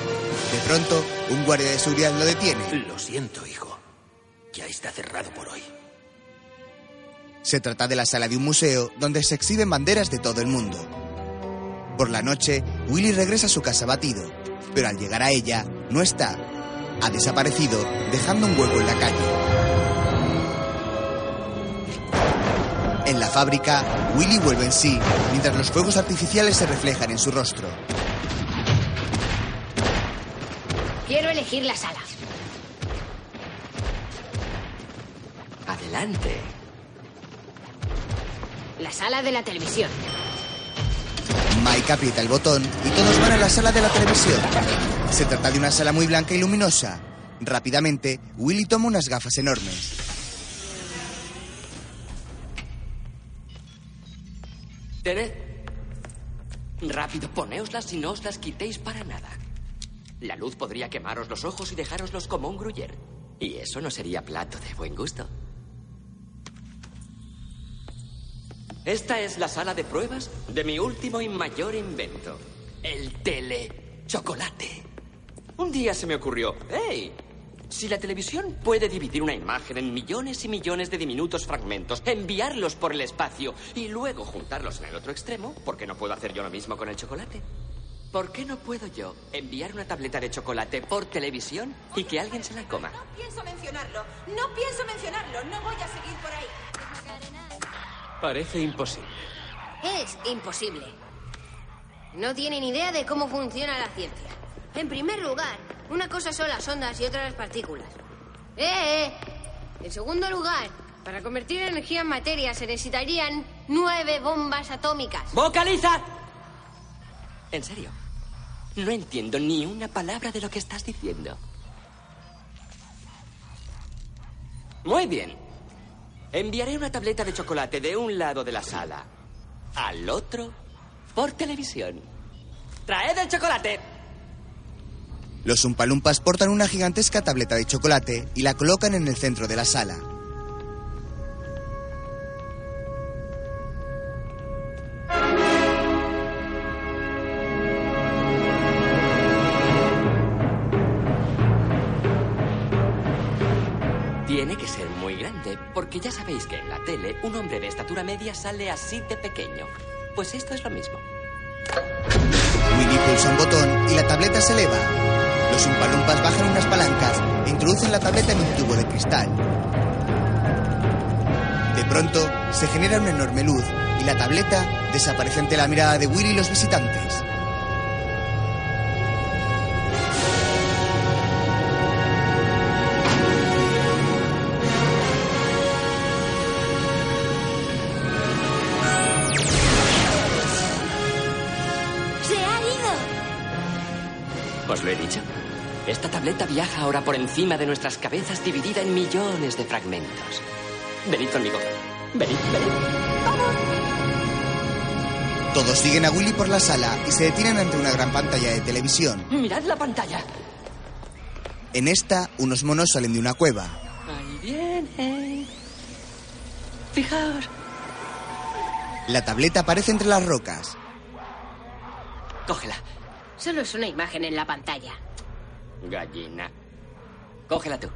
De pronto, un guardia de seguridad lo detiene. Lo siento, hijo. Ya está cerrado por hoy. Se trata de la sala de un museo donde se exhiben banderas de todo el mundo. Por la noche, Willy regresa a su casa batido, pero al llegar a ella, no está. Ha desaparecido, dejando un hueco en la calle. En la fábrica, Willy vuelve en sí, mientras los fuegos artificiales se reflejan en su rostro. Quiero elegir la sala. Adelante. La sala de la televisión. Mike aprieta el botón y todos van a la sala de la televisión. Se trata de una sala muy blanca y luminosa. Rápidamente, Willy toma unas gafas enormes. Tened. Rápido, poneoslas y no os las quitéis para nada. La luz podría quemaros los ojos y dejároslos como un gruyer. Y eso no sería plato de buen gusto. Esta es la sala de pruebas de mi último y mayor invento, el tele chocolate. Un día se me ocurrió, hey, si la televisión puede dividir una imagen en millones y millones de diminutos fragmentos, enviarlos por el espacio y luego juntarlos en el otro extremo, ¿por qué no puedo hacer yo lo mismo con el chocolate? ¿Por qué no puedo yo enviar una tableta de chocolate por televisión y que alguien se la coma? No pienso mencionarlo. No pienso mencionarlo. No voy a seguir por ahí. Parece imposible. Es imposible. No tienen idea de cómo funciona la ciencia. En primer lugar, una cosa son las ondas y otra las partículas. ¡Eh, eh! En segundo lugar, para convertir energía en materia se necesitarían nueve bombas atómicas. ¡Vocaliza! En serio, no entiendo ni una palabra de lo que estás diciendo. Muy bien. Enviaré una tableta de chocolate de un lado de la sala al otro por televisión. ¡Traed el chocolate! Los Umpalumpas portan una gigantesca tableta de chocolate y la colocan en el centro de la sala. Sabéis que en la tele un hombre de estatura media sale así de pequeño. Pues esto es lo mismo. Willy pulsa un botón y la tableta se eleva. Los Umpalumpas bajan unas palancas e introducen la tableta en un tubo de cristal. De pronto, se genera una enorme luz y la tableta desaparece ante la mirada de Willy y los visitantes. Tableta viaja ahora por encima de nuestras cabezas dividida en millones de fragmentos. Venid conmigo. Venid, venid. Todos siguen a Willy por la sala y se detienen ante una gran pantalla de televisión. Mirad la pantalla. En esta, unos monos salen de una cueva. Ahí viene. Fijaos. La tableta aparece entre las rocas. Cógela. Solo es una imagen en la pantalla. Gallina. Cógela tú.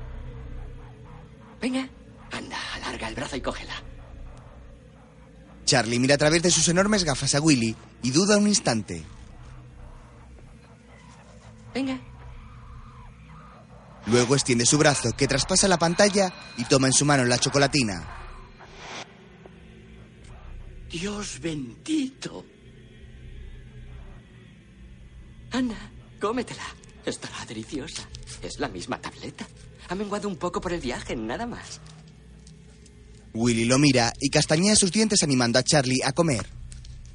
Venga. Anda, alarga el brazo y cógela. Charlie mira a través de sus enormes gafas a Willy y duda un instante. Venga. Luego extiende su brazo, que traspasa la pantalla y toma en su mano la chocolatina. Dios bendito. Anda, cómetela. Estará deliciosa. Es la misma tableta. Ha menguado un poco por el viaje, nada más. Willy lo mira y castañea sus dientes animando a Charlie a comer.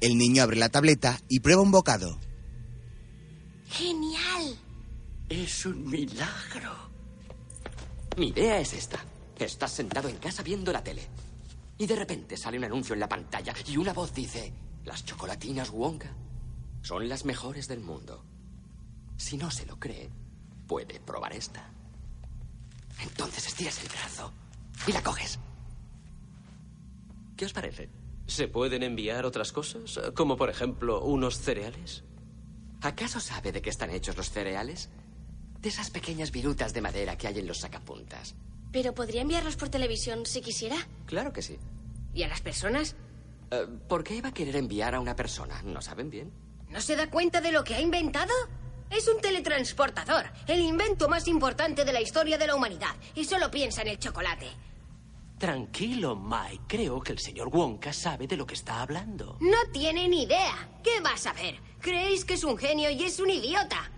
El niño abre la tableta y prueba un bocado. ¡Genial! Es un milagro. Mi idea es esta. Estás sentado en casa viendo la tele. Y de repente sale un anuncio en la pantalla y una voz dice, las chocolatinas Wonka son las mejores del mundo. Si no se lo cree, puede probar esta. Entonces estiras el brazo y la coges. ¿Qué os parece? ¿Se pueden enviar otras cosas? Como por ejemplo unos cereales. ¿Acaso sabe de qué están hechos los cereales? De esas pequeñas virutas de madera que hay en los sacapuntas. Pero podría enviarlos por televisión si quisiera. Claro que sí. ¿Y a las personas? Eh, ¿Por qué iba a querer enviar a una persona? ¿No saben bien? ¿No se da cuenta de lo que ha inventado? Es un teletransportador, el invento más importante de la historia de la humanidad. Y solo piensa en el chocolate. Tranquilo, Mike. Creo que el señor Wonka sabe de lo que está hablando. No tiene ni idea. ¿Qué va a saber? Creéis que es un genio y es un idiota.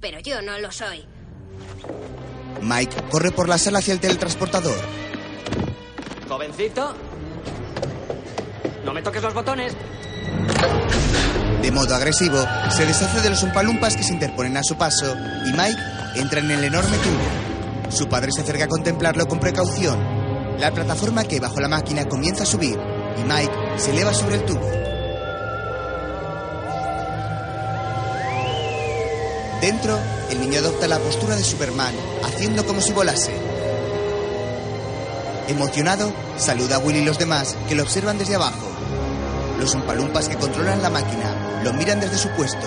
Pero yo no lo soy. Mike corre por la sala hacia el teletransportador. Jovencito. No me toques los botones. De modo agresivo, se deshace de los umpalumpas que se interponen a su paso y Mike entra en el enorme tubo. Su padre se acerca a contemplarlo con precaución. La plataforma que bajo la máquina comienza a subir y Mike se eleva sobre el tubo. Dentro, el niño adopta la postura de Superman, haciendo como si volase. Emocionado, saluda a Willy y los demás, que lo observan desde abajo. Los umpalumpas que controlan la máquina lo miran desde su puesto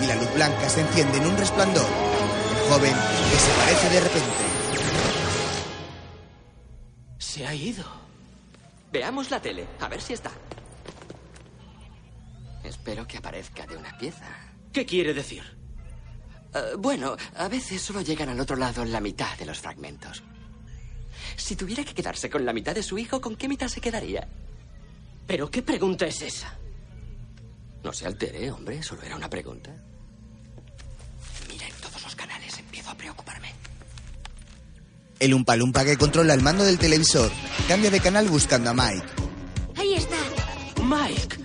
y la luz blanca se enciende en un resplandor. El joven desaparece de repente. Se ha ido. Veamos la tele, a ver si está. Espero que aparezca de una pieza. ¿Qué quiere decir? Eh, bueno, a veces solo llegan al otro lado la mitad de los fragmentos. Si tuviera que quedarse con la mitad de su hijo, ¿con qué mitad se quedaría? ¿Pero qué pregunta es esa? No se altere, hombre, solo era una pregunta. Mira en todos los canales, empiezo a preocuparme. El Umpalumpa que controla el mando del televisor cambia de canal buscando a Mike. Ahí está. Mike.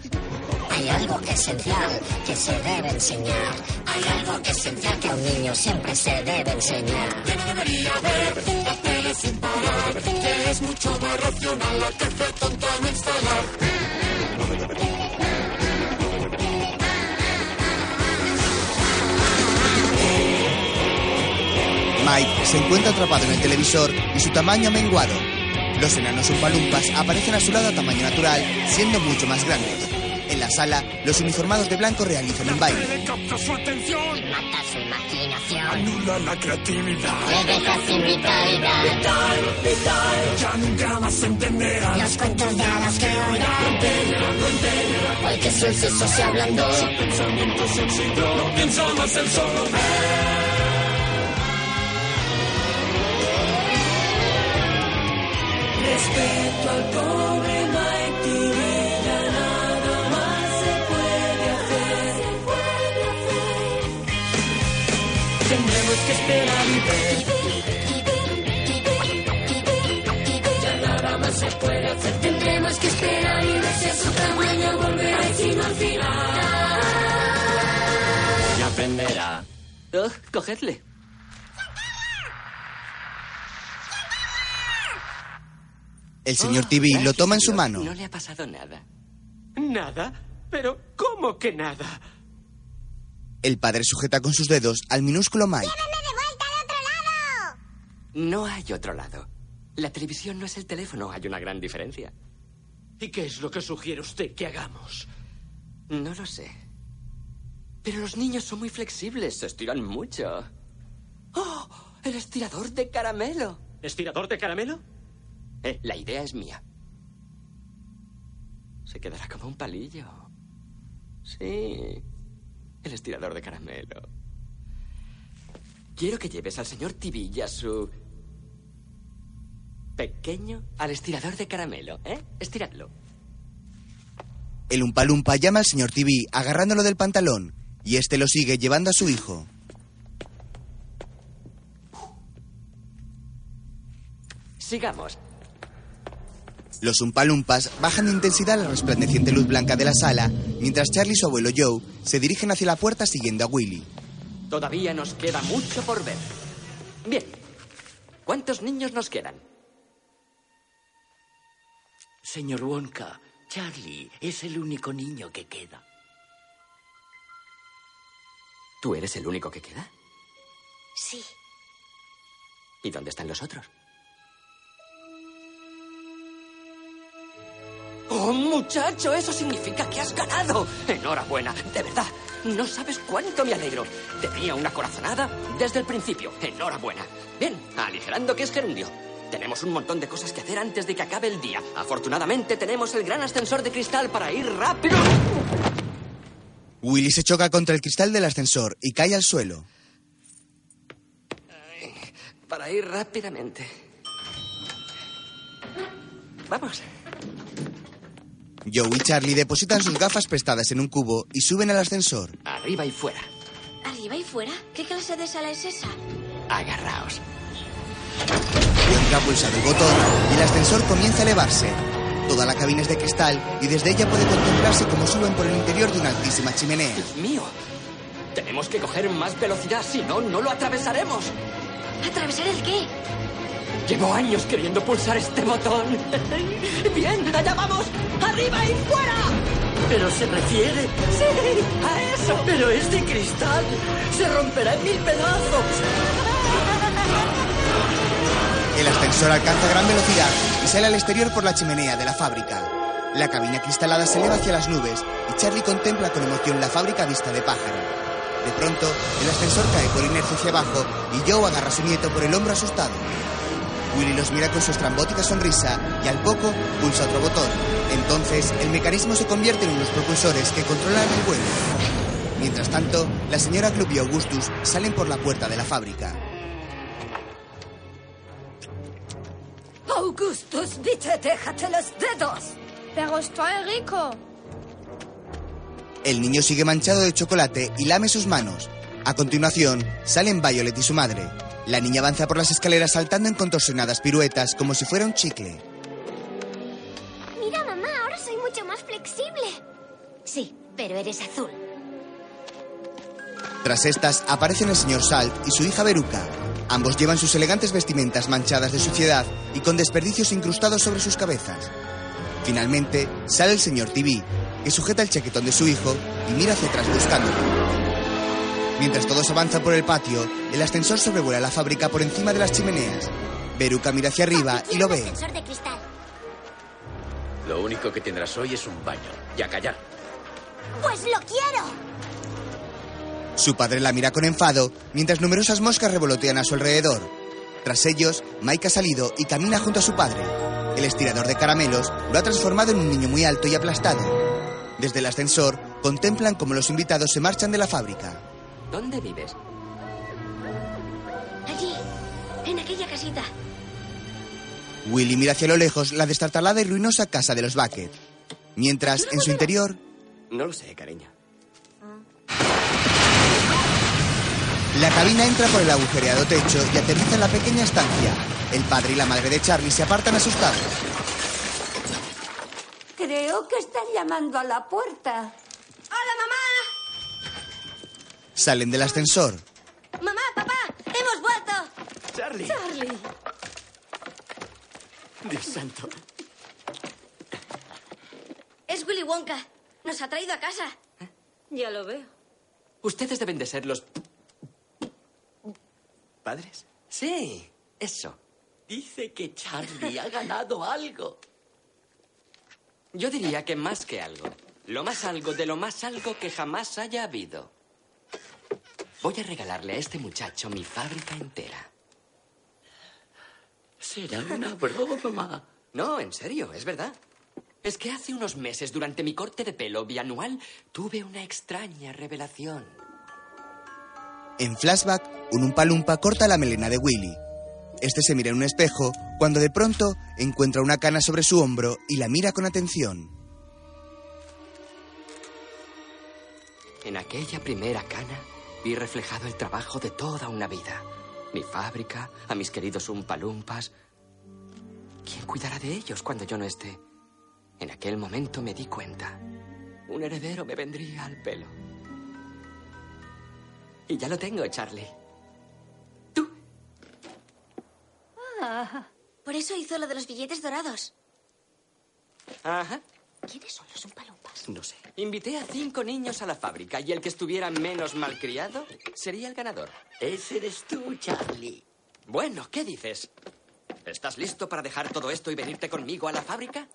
Hay algo que es esencial que se debe enseñar. Hay algo que es esencial que a un niño siempre se debe enseñar. debería ver la tele sin parar, que es mucho más racional la que hace tonta no instalar. Mike se encuentra atrapado en el televisor y su tamaño ha menguado. Los enanos Umpalumpas aparecen a su lado a tamaño natural, siendo mucho más grandes. En la sala, los uniformados de blanco realizan un baile. Capta su atención, Mata su imaginación. anula la creatividad. Le deja sin vitalidad. Vital, vital, ya nunca más entenderá. Los cuentos de hadas que oirá. No entera, no entera, Hoy que su seso se ablandó. su pensamiento se oxidó. No piensa más el solo ver. Respeto al pobre Mike que esperar y ver. Ya nada más se puede hacer. Tendremos que esperar y ver si a su tamaño volverá y si no al final. Ya aprenderá. Ugh, cogedle. El señor TV lo toma en su mano. No le ha pasado nada. ¿Nada? ¿Pero cómo que nada? El padre sujeta con sus dedos al minúsculo Mike. No hay otro lado. La televisión no es el teléfono, hay una gran diferencia. ¿Y qué es lo que sugiere usted que hagamos? No lo sé. Pero los niños son muy flexibles, se estiran mucho. ¡Oh! El estirador de caramelo. ¿Estirador de caramelo? Eh, la idea es mía. Se quedará como un palillo. Sí. El estirador de caramelo. Quiero que lleves al señor Tibi y a su pequeño al estirador de caramelo, ¿eh? Estiradlo. El Umpalumpa llama al señor TV agarrándolo del pantalón y este lo sigue llevando a su hijo. Sigamos. Los Umpalumpas bajan de intensidad la resplandeciente luz blanca de la sala, mientras Charlie y su abuelo Joe se dirigen hacia la puerta siguiendo a Willy. Todavía nos queda mucho por ver. Bien. ¿Cuántos niños nos quedan? Señor Wonka, Charlie es el único niño que queda. ¿Tú eres el único que queda? Sí. ¿Y dónde están los otros? ¡Oh, muchacho! Eso significa que has ganado. Enhorabuena, de verdad. No sabes cuánto me alegro. Tenía una corazonada desde el principio. Enhorabuena. Bien, aligerando que es gerundio. Tenemos un montón de cosas que hacer antes de que acabe el día. Afortunadamente tenemos el gran ascensor de cristal para ir rápido. Willy se choca contra el cristal del ascensor y cae al suelo. Para ir rápidamente. Vamos. Joe y Charlie depositan sus gafas prestadas en un cubo y suben al ascensor. Arriba y fuera. ¿Arriba y fuera? ¿Qué clase de sala es esa? Agarraos. Wonka ha pulsado el botón y el ascensor comienza a elevarse. Toda la cabina es de cristal y desde ella puede contemplarse cómo suben por el interior de una altísima chimenea. Dios mío. Tenemos que coger más velocidad, si no, no lo atravesaremos. ¿Atravesar el qué? Llevo años queriendo pulsar este botón. Bien, allá vamos. ¡Arriba y fuera! ¿Pero se refiere? Sí, a eso. Pero es de cristal. Se romperá en mil pedazos. El ascensor alcanza gran velocidad y sale al exterior por la chimenea de la fábrica. La cabina cristalada se eleva hacia las nubes y Charlie contempla con emoción la fábrica vista de pájaro. De pronto, el ascensor cae por inercia hacia abajo y Joe agarra a su nieto por el hombro asustado. Willy los mira con su estrambótica sonrisa y al poco pulsa otro botón. Entonces, el mecanismo se convierte en unos propulsores que controlan el vuelo. Mientras tanto, la señora Club y Augustus salen por la puerta de la fábrica. Augustus, bitte, déjate los dedos. Pero estoy rico. El niño sigue manchado de chocolate y lame sus manos. A continuación, salen Violet y su madre. La niña avanza por las escaleras saltando en contorsionadas piruetas como si fuera un chicle. Mira, mamá, ahora soy mucho más flexible. Sí, pero eres azul. Tras estas aparecen el señor Salt y su hija Veruca. Ambos llevan sus elegantes vestimentas manchadas de suciedad y con desperdicios incrustados sobre sus cabezas. Finalmente, sale el señor TV, que sujeta el chaquetón de su hijo y mira hacia atrás buscándolo. Mientras todos avanzan por el patio, el ascensor sobrevuela la fábrica por encima de las chimeneas. Veruca mira hacia arriba y lo ve. Ascensor de cristal. Lo único que tendrás hoy es un baño. Y a callar. Pues lo quiero. Su padre la mira con enfado, mientras numerosas moscas revolotean a su alrededor. Tras ellos, Mike ha salido y camina junto a su padre. El estirador de caramelos lo ha transformado en un niño muy alto y aplastado. Desde el ascensor, contemplan cómo los invitados se marchan de la fábrica. ¿Dónde vives? Allí, en aquella casita. Willy mira hacia lo lejos la destartalada y ruinosa casa de los Bucket. Mientras, en su interior, No lo sé, cariño. La cabina entra por el agujereado techo y aterriza en la pequeña estancia. El padre y la madre de Charlie se apartan asustados. Creo que están llamando a la puerta. ¡Hola, mamá! Salen del ascensor. ¡Mamá, papá! ¡Hemos vuelto! Charlie. Charlie. Dios santo. Es Willy Wonka. Nos ha traído a casa. Ya lo veo. Ustedes deben de ser los... ¿Padres? Sí, eso. Dice que Charlie ha ganado algo. Yo diría que más que algo. Lo más algo de lo más algo que jamás haya habido. Voy a regalarle a este muchacho mi fábrica entera. Será una broma. No, en serio, es verdad. Es que hace unos meses, durante mi corte de pelo bianual, tuve una extraña revelación. En flashback, un umpalumpa corta la melena de Willy. Este se mira en un espejo cuando de pronto encuentra una cana sobre su hombro y la mira con atención. En aquella primera cana vi reflejado el trabajo de toda una vida. Mi fábrica, a mis queridos umpalumpas. ¿Quién cuidará de ellos cuando yo no esté? En aquel momento me di cuenta. Un heredero me vendría al pelo. Y ya lo tengo, Charlie. Ah, por eso hizo lo de los billetes dorados. Ajá. ¿Quiénes son los umpalumpas? No sé. Invité a cinco niños a la fábrica y el que estuviera menos malcriado sería el ganador. Ese eres tú, Charlie. Bueno, ¿qué dices? ¿Estás listo para dejar todo esto y venirte conmigo a la fábrica?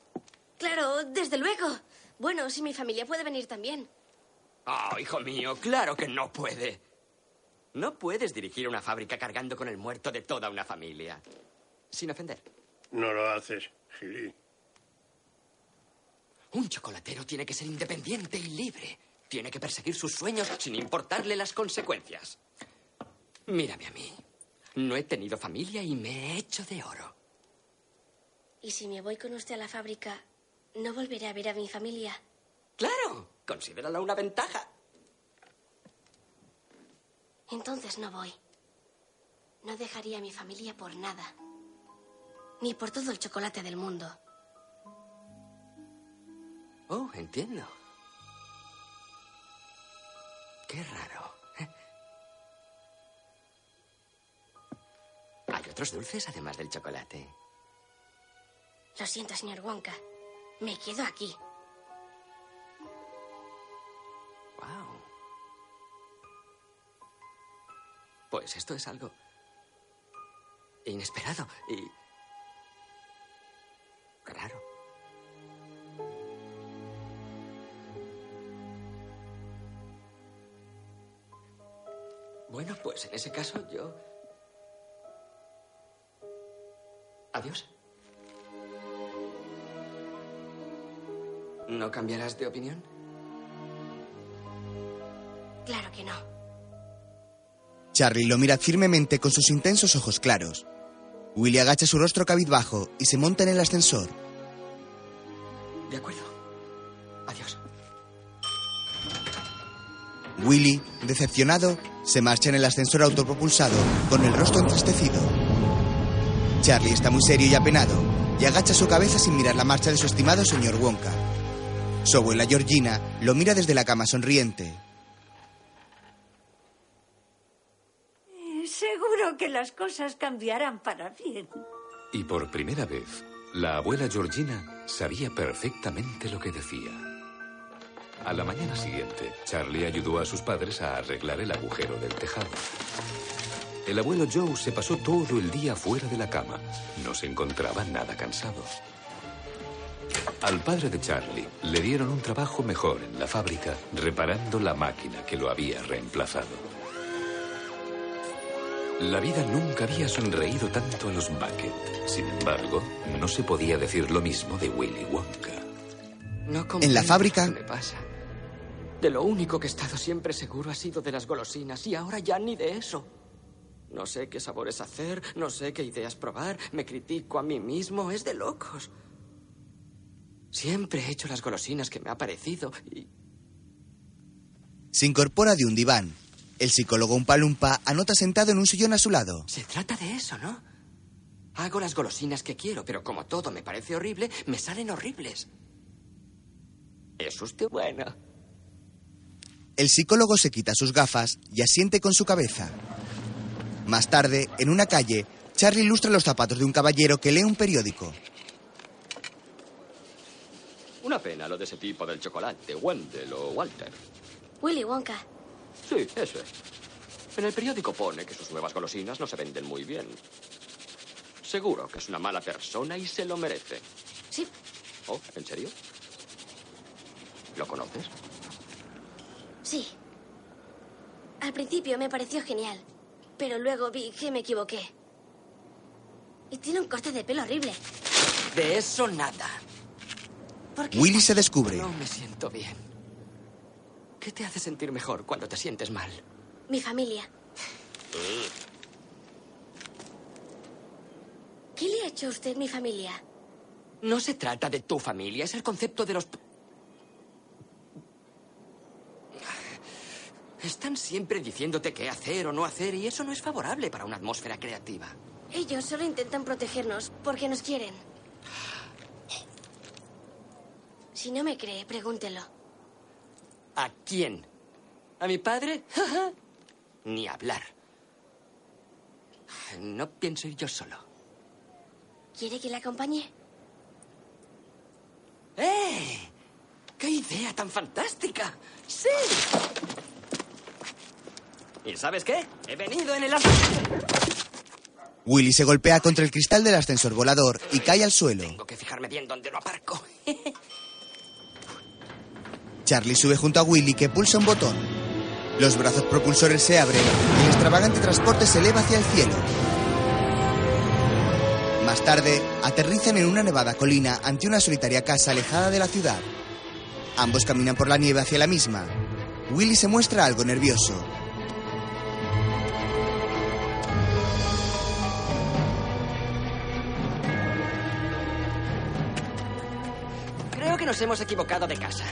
Claro, desde luego. Bueno, si mi familia puede venir también. Oh, hijo mío, claro que no puede. No puedes dirigir una fábrica cargando con el muerto de toda una familia. Sin ofender. No lo haces, Gili. Un chocolatero tiene que ser independiente y libre. Tiene que perseguir sus sueños sin importarle las consecuencias. Mírame a mí. No he tenido familia y me he hecho de oro. Y si me voy con usted a la fábrica, no volveré a ver a mi familia. Claro, considéralo una ventaja. Entonces no voy. No dejaría a mi familia por nada. Ni por todo el chocolate del mundo. Oh, entiendo. Qué raro. Hay otros dulces además del chocolate. Lo siento, señor Wonka. Me quedo aquí. Pues esto es algo inesperado y raro. Bueno, pues en ese caso yo... Adiós. ¿No cambiarás de opinión? Claro que no. Charlie lo mira firmemente con sus intensos ojos claros. Willy agacha su rostro cabizbajo y se monta en el ascensor. De acuerdo. Adiós. Willy, decepcionado, se marcha en el ascensor autopropulsado con el rostro entristecido. Charlie está muy serio y apenado y agacha su cabeza sin mirar la marcha de su estimado señor Wonka. Su abuela Georgina lo mira desde la cama sonriente. Seguro que las cosas cambiarán para bien. Y por primera vez, la abuela Georgina sabía perfectamente lo que decía. A la mañana siguiente, Charlie ayudó a sus padres a arreglar el agujero del tejado. El abuelo Joe se pasó todo el día fuera de la cama. No se encontraba nada cansado. Al padre de Charlie le dieron un trabajo mejor en la fábrica, reparando la máquina que lo había reemplazado. La vida nunca había sonreído tanto a los Bucket. Sin embargo, no se podía decir lo mismo de Willy Wonka. No En la fábrica- qué me pasa. De lo único que he estado siempre seguro ha sido de las golosinas y ahora ya ni de eso. No sé qué sabores hacer, no sé qué ideas probar, me critico a mí mismo, es de locos. Siempre he hecho las golosinas que me ha parecido y Se incorpora de un diván. El psicólogo Umpalumpa anota sentado en un sillón a su lado. se trata de eso, ¿no? Hago las golosinas que quiero, pero como todo me parece horrible, me salen horribles. ¿Es usted bueno? El psicólogo se quita sus gafas y asiente con su cabeza. Más tarde, en una calle, Charlie ilustra los zapatos de un caballero que lee un periódico. Una pena lo de ese tipo del chocolate, Wendell o Walter. Willy Wonka. Sí, ese. En el periódico pone que sus nuevas golosinas no se venden muy bien. Seguro que es una mala persona y se lo merece. Sí. Oh, ¿en serio? ¿Lo conoces? Sí. Al principio me pareció genial, pero luego vi que me equivoqué. Y tiene un corte de pelo horrible. De eso nada. ¿Por qué Willy se descubre. No me siento bien. ¿Qué te hace sentir mejor cuando te sientes mal? Mi familia. ¿Qué le ha hecho a usted mi familia? No se trata de tu familia, es el concepto de los... Están siempre diciéndote qué hacer o no hacer y eso no es favorable para una atmósfera creativa. Ellos solo intentan protegernos porque nos quieren. Si no me cree, pregúntelo. ¿A quién? ¿A mi padre? Ni hablar. No pienso ir yo solo. ¿Quiere que le acompañe? ¡Eh! ¡Qué idea tan fantástica! ¡Sí! ¿Y sabes qué? He venido en el ascensor. Willy se golpea contra el cristal del ascensor volador y cae al suelo. Tengo que fijarme bien dónde lo aparco. Charlie sube junto a Willy que pulsa un botón. Los brazos propulsores se abren y el extravagante transporte se eleva hacia el cielo. Más tarde, aterrizan en una nevada colina ante una solitaria casa alejada de la ciudad. Ambos caminan por la nieve hacia la misma. Willy se muestra algo nervioso. Creo que nos hemos equivocado de casa.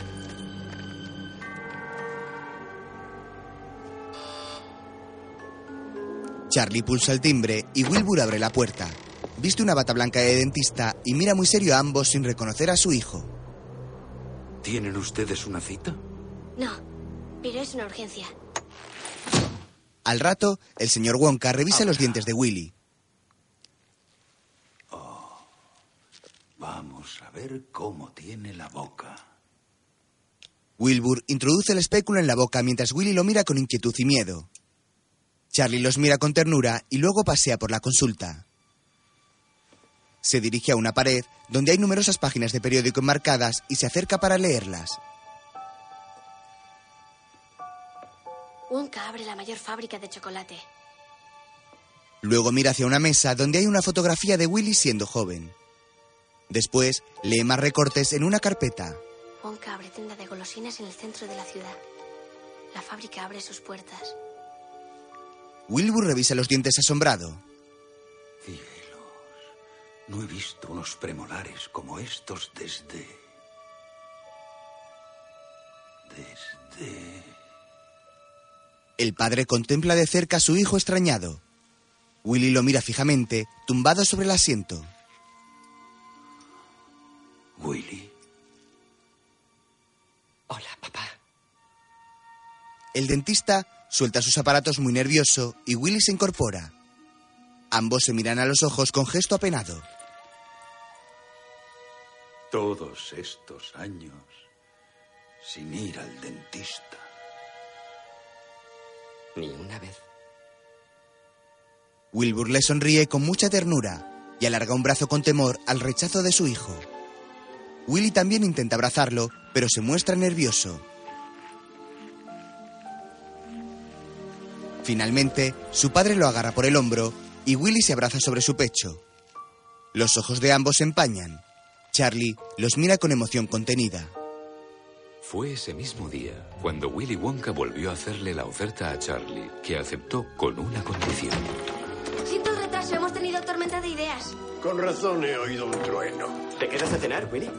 Charlie pulsa el timbre y Wilbur abre la puerta. Viste una bata blanca de dentista y mira muy serio a ambos sin reconocer a su hijo. ¿Tienen ustedes una cita? No, pero es una urgencia. Al rato, el señor Wonka revisa los dientes de Willy. Vamos a ver cómo tiene la boca. Wilbur introduce el espéculo en la boca mientras Willy lo mira con inquietud y miedo. Charlie los mira con ternura y luego pasea por la consulta. Se dirige a una pared donde hay numerosas páginas de periódico enmarcadas y se acerca para leerlas. Wonka abre la mayor fábrica de chocolate. Luego mira hacia una mesa donde hay una fotografía de Willy siendo joven. Después lee más recortes en una carpeta. Wonka abre tienda de golosinas en el centro de la ciudad. La fábrica abre sus puertas. Wilbur revisa los dientes asombrado. No he visto unos premolares como estos desde... Desde... El padre contempla de cerca a su hijo extrañado. Willy lo mira fijamente, tumbado sobre el asiento. Willy. Hola, papá. El dentista suelta sus aparatos muy nervioso y Willy se incorpora. Ambos se miran a los ojos con gesto apenado. Todos estos años sin ir al dentista. Ni una vez. Wilbur le sonríe con mucha ternura y alarga un brazo con temor al rechazo de su hijo. Willy también intenta abrazarlo, pero se muestra nervioso. Finalmente, su padre lo agarra por el hombro y Willy se abraza sobre su pecho. Los ojos de ambos se empañan. Charlie los mira con emoción contenida. Fue ese mismo día cuando Willy Wonka volvió a hacerle la oferta a Charlie, que aceptó con una condición. Siento el retraso, hemos tenido tormenta de ideas. Con razón he oído un trueno. ¿Te quedas a cenar, Willy?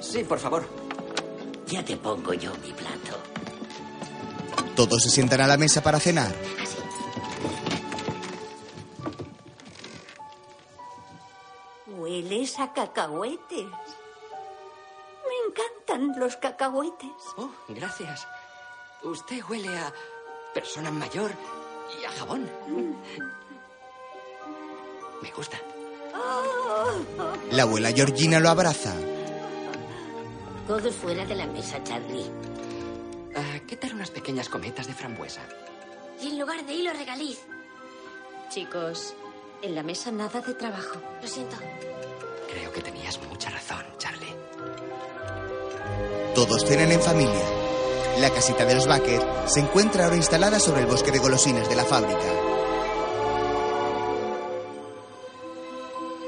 Sí, por favor. Ya te pongo yo mi plato. Todos se sientan a la mesa para cenar. Hueles a cacahuetes. Me encantan los cacahuetes. Oh, gracias. Usted huele a persona mayor y a jabón. Me gusta. La abuela Georgina lo abraza. Todo fuera de la mesa, Charlie. Ah, ¿Qué tal unas pequeñas cometas de frambuesa? Y en lugar de hilo regaliz. Chicos, en la mesa nada de trabajo. Lo siento. Creo que tenías mucha razón, Charlie. Todos cenan en familia. La casita de los Bucket se encuentra ahora instalada sobre el bosque de golosinas de la fábrica.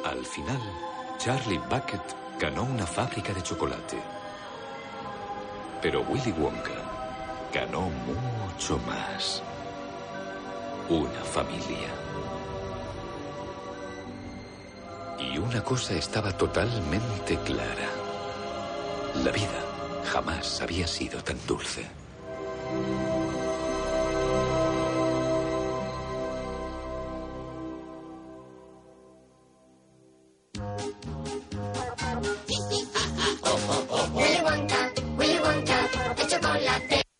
Al final, Charlie Bucket ganó una fábrica de chocolate. Pero Willy Wonka ganó mucho más. Una familia. Y una cosa estaba totalmente clara. La vida jamás había sido tan dulce.